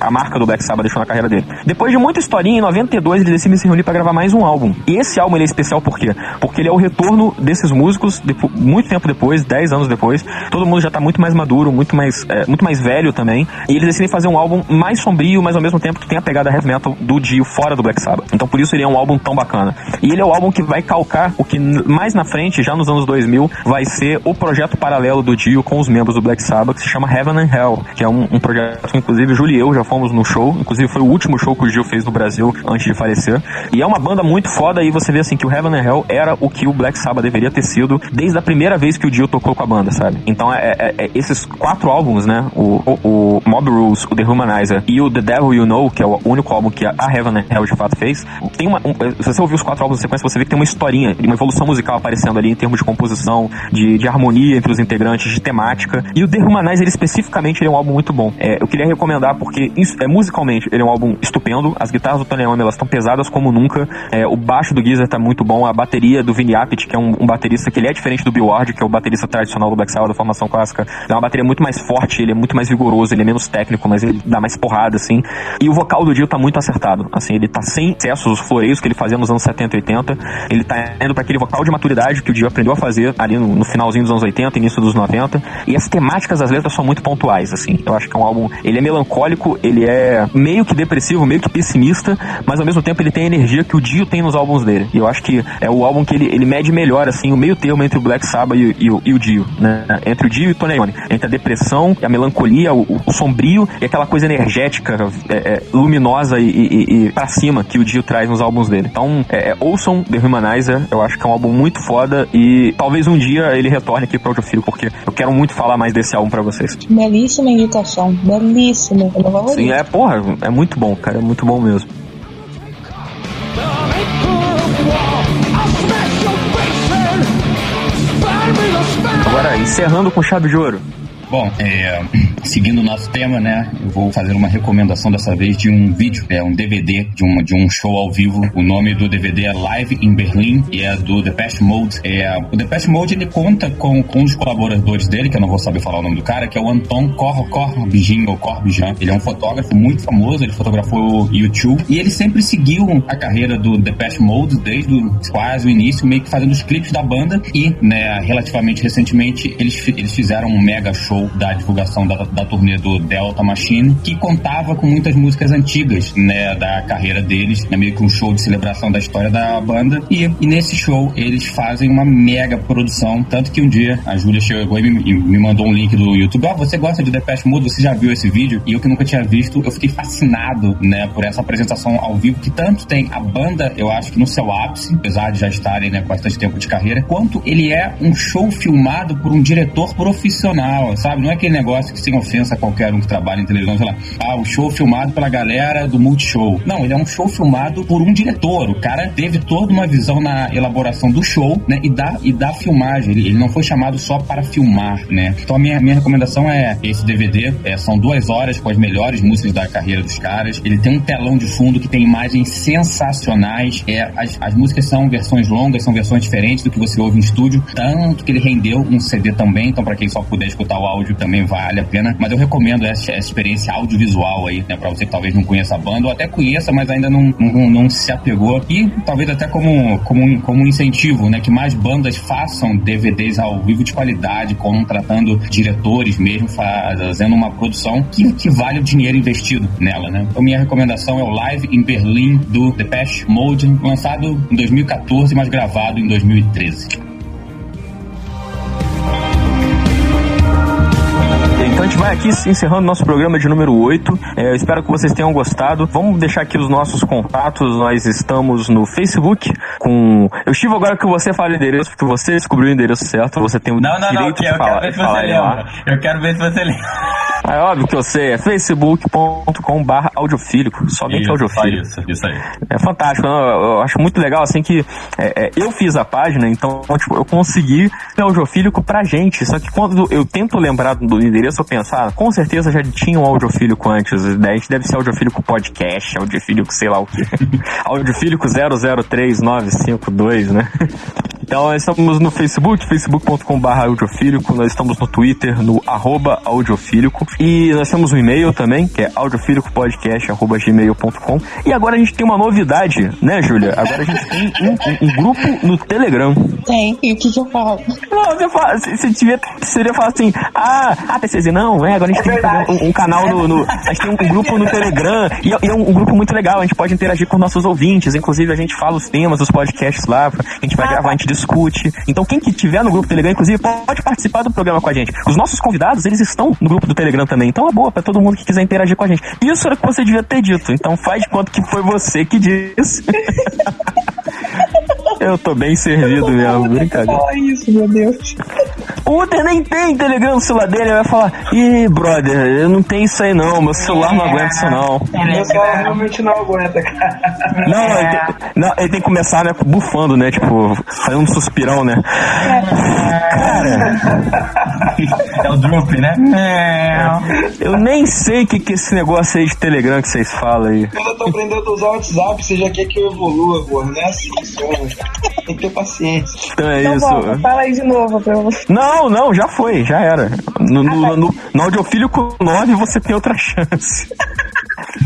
S1: a marca do Black Sabbath deixou na carreira dele. Depois de muita historinha, em 92 ele decide se reunir para gravar mais um álbum. E esse álbum ele é especial por quê? Porque ele é o retorno desses músicos muito tempo depois, 10 anos depois. Todo mundo já tá muito mais maduro, muito mais, é, muito mais velho também. E eles decidem fazer um álbum mais sombrio, mas ao mesmo tempo que tem a pegada heavy metal do Dio fora do Black Sabbath. Então por isso ele é um álbum tão bacana. E ele é o álbum que vai calcar o que mais na frente, já nos anos 2000, vai ser o projeto paralelo do Dio com os membros do Black Sabbath, que se chama Heaven and Hell, que é um, um projeto que inclusive Júlio e eu já fomos no show. Inclusive foi o último show que o Dio fez no Brasil antes de falecer. E é uma banda muito foda e você vê assim que o Heaven and Hell era o que o Black Sabbath deveria ter sido desde a primeira vez que o Dio tocou com a banda, sabe? Então é, é, é esses quatro álbuns, né? O, o, o, Mob Rules, o The Humanizer e o The Devil You Know, que é o único álbum que a Heaven and Hell de fato fez, tem uma. Um, se você ouvir os quatro álbuns na sequência, você vê que tem uma historinha, uma evolução musical aparecendo ali em termos de composição, de, de harmonia entre os integrantes, de temática. E o The Humanizer, especificamente, ele é um álbum muito bom. É, eu queria recomendar porque é, musicalmente ele é um álbum estupendo. As guitarras do Tony Iommi, elas estão pesadas como nunca. É, o baixo do Geezer tá muito bom. A bateria do Vinny Appice, que é um, um, baterista que ele é diferente do Bill Ward, que é o baterista tradicional do Black Sabbath da formação clássica. É uma bateria muito mais forte, ele é muito mais vigoroso, ele é menos técnico, mas ele dá mais porrada, assim. E o vocal do Dio tá muito acertado. Assim, ele tá sem excessos, os floreios que ele fazia nos anos 70 e 80. Ele tá indo para aquele vocal de maturidade que o Dio aprendeu a fazer ali no, no, finalzinho dos anos 80, início dos 90. E as temáticas das letras são muito pontuais, assim. Eu acho que é um álbum. Ele é melancólico, ele é meio que depressivo, meio que pessimista, mas ao mesmo tempo ele tem a energia que o Dio tem nos álbuns dele. E eu acho que é o álbum que ele, ele mede melhor, assim, o meio termo entre o Black Sabbath e, e, e o Dio, né? Entre o Dio e o Tony Iommi. Entre a depressão, a melancolia, o, o sombrio e aquela coisa energética, é, é, luminosa e, e, e pra cima que o Dio traz nos álbuns dele. Então, é, é, ouçam The Humanizer, eu acho que é um álbum muito foda e talvez um dia ele retorne aqui pro Audiofilho, porque eu quero muito falar mais desse álbum pra vocês.
S2: Belíssima indicação, belíssima.
S1: Sim, é, porra, é muito bom, cara, é muito bom mesmo. Agora, encerrando com chave de ouro.
S3: Bom, é, seguindo o nosso tema, né, eu vou fazer uma recomendação dessa vez de um vídeo, é um DVD de um, de um show ao vivo. O nome do DVD é Live in Berlin e é do Depeche Mode. É, o Depeche Mode ele conta com, com um dos colaboradores dele, que eu não vou saber falar o nome do cara, que é o Anton Cor Corbijn ou Corbijan. Ele é um fotógrafo muito famoso, ele fotografou o YouTube e ele sempre seguiu a carreira do Depeche Mode desde o, quase o início, meio que fazendo os clipes da banda e, né, relativamente recentemente eles, eles fizeram um mega show show da divulgação da, da turnê do Delta Machine, que contava com muitas músicas antigas, né, da carreira deles, é meio que um show de celebração da história da banda. E, e nesse show eles fazem uma mega produção, tanto que um dia a Júlia chegou e me, me mandou um link do YouTube. Ah, você gosta de Depeche Mode? Você já viu esse vídeo? E eu que nunca tinha visto, eu fiquei fascinado, né, por essa apresentação ao vivo que tanto tem a banda, eu acho que no seu ápice, apesar de já estarem, né, com bastante tempo de carreira, quanto ele é um show filmado por um diretor profissional, sabe? Não é aquele negócio que, sem ofensa a qualquer um que trabalha em televisão, sei lá, ah, o show filmado pela galera do Multishow. Não, ele é um show filmado por um diretor. O cara teve toda uma visão na elaboração do show, né? E da, e da filmagem. Ele, ele não foi chamado só para filmar, né? Então a minha, minha recomendação é esse DVD. É, são duas horas com as melhores músicas da carreira dos caras. Ele tem um telão de fundo que tem imagens sensacionais. É, as, as músicas são versões longas, são versões diferentes do que você ouve em estúdio. Tanto que ele rendeu um CD também. Então, para quem só puder escutar o áudio também vale a pena. Mas eu recomendo essa, experiência audiovisual aí, né? Pra você que talvez não conheça a banda, ou até conheça, mas ainda não, não, não se apegou. E talvez até como, como, como incentivo, né? Que mais bandas façam DVDs ao vivo de qualidade, contratando diretores mesmo, fazendo uma produção que, que vale o dinheiro investido nela, né? Então minha recomendação é o Live em Berlim do Depeche Mode, lançado em 2014, mas gravado em 2013.
S1: A gente vai aqui encerrando nosso programa de número 8. É, eu espero que vocês tenham gostado. Vamos deixar aqui os nossos contatos. Nós estamos no Facebook com. Eu estive agora que você fala o endereço, porque você descobriu o endereço certo. Você tem o
S3: não, não,
S1: direito
S3: não,
S1: de falar.
S3: Não, eu quero ver se você lembra. Eu quero ver se você lembra. [LAUGHS]
S1: É óbvio que eu sei, é facebook.com barra audiofílico, somente
S3: Isso,
S1: audiofílico.
S3: Isso, isso aí.
S1: É fantástico, eu, acho muito legal assim que é, é, eu fiz a página, então tipo, eu consegui ter audiofílico pra gente. Só que quando eu tento lembrar do endereço, eu penso, ah, com certeza já tinha um audiofílico antes. Gente deve ser audiofílico podcast, audiofílico sei lá o que. [LAUGHS] audiofílico 003952, né? Então nós estamos no Facebook, facebook.com.br audiofílico, nós estamos no Twitter, no arroba audiofílico, e nós temos um e-mail também, que é audiofílicopodcast.gmail.com. E agora a gente tem uma novidade, né, Júlia? Agora a gente tem um, um- um grupo no Telegram.
S2: Tem, e o que que eu falo?
S1: Não, você, fala, você, você devia, devia falar assim, ah, ah, PCZ, não, é, agora a gente tem que fazer um, um canal no, no- A gente tem um, grupo no Telegram, e, é- e é um, um grupo muito legal, a gente pode interagir com nossos ouvintes, inclusive a gente fala os temas dos podcasts lá, a gente vai gravar, a gente discute. Então quem que tiver no grupo Telegram, inclusive, pode participar do programa com a gente. Os nossos convidados, eles estão no grupo do Telegram também, então é boa pra todo mundo que quiser interagir com a gente. Isso era o que você devia ter dito, então faz de conta que foi você que disse. [LAUGHS] Eu tô bem servido mesmo, brincadeira.
S2: Fala isso, meu Deus.
S1: O Uter nem tem Telegram no celular dele, ele vai falar, ih, brother, eu não tenho isso aí não, meu celular não aguenta isso não.
S4: Meu celular realmente não aguenta, cara.
S1: Não, ele tem, não, ele tem que começar, né, bufando, né, tipo, fazendo um suspirão, né. Cara,
S3: É o Droop, né? É.
S1: eu nem sei o que, que esse negócio aí de Telegram que vocês falam aí.
S4: Eu ainda tô aprendendo a usar o WhatsApp, você já quer que eu evolua, pô. Não é assim que funciona. Tem que ter paciência.
S1: Então é
S2: Então
S1: isso.
S2: volta, fala aí de novo pra eu...
S1: Não, não, já foi, já era. No, no, no, no Audiofílico 9 você tem outra chance.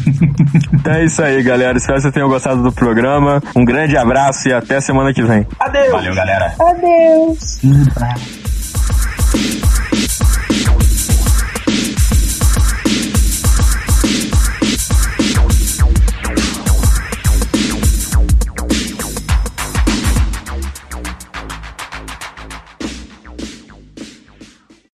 S1: [LAUGHS] então é isso aí, galera. Espero que vocês tenham gostado do programa. Um grande abraço e até semana que vem.
S4: Adeus!
S3: Valeu, galera.
S2: Adeus.
S5: Thank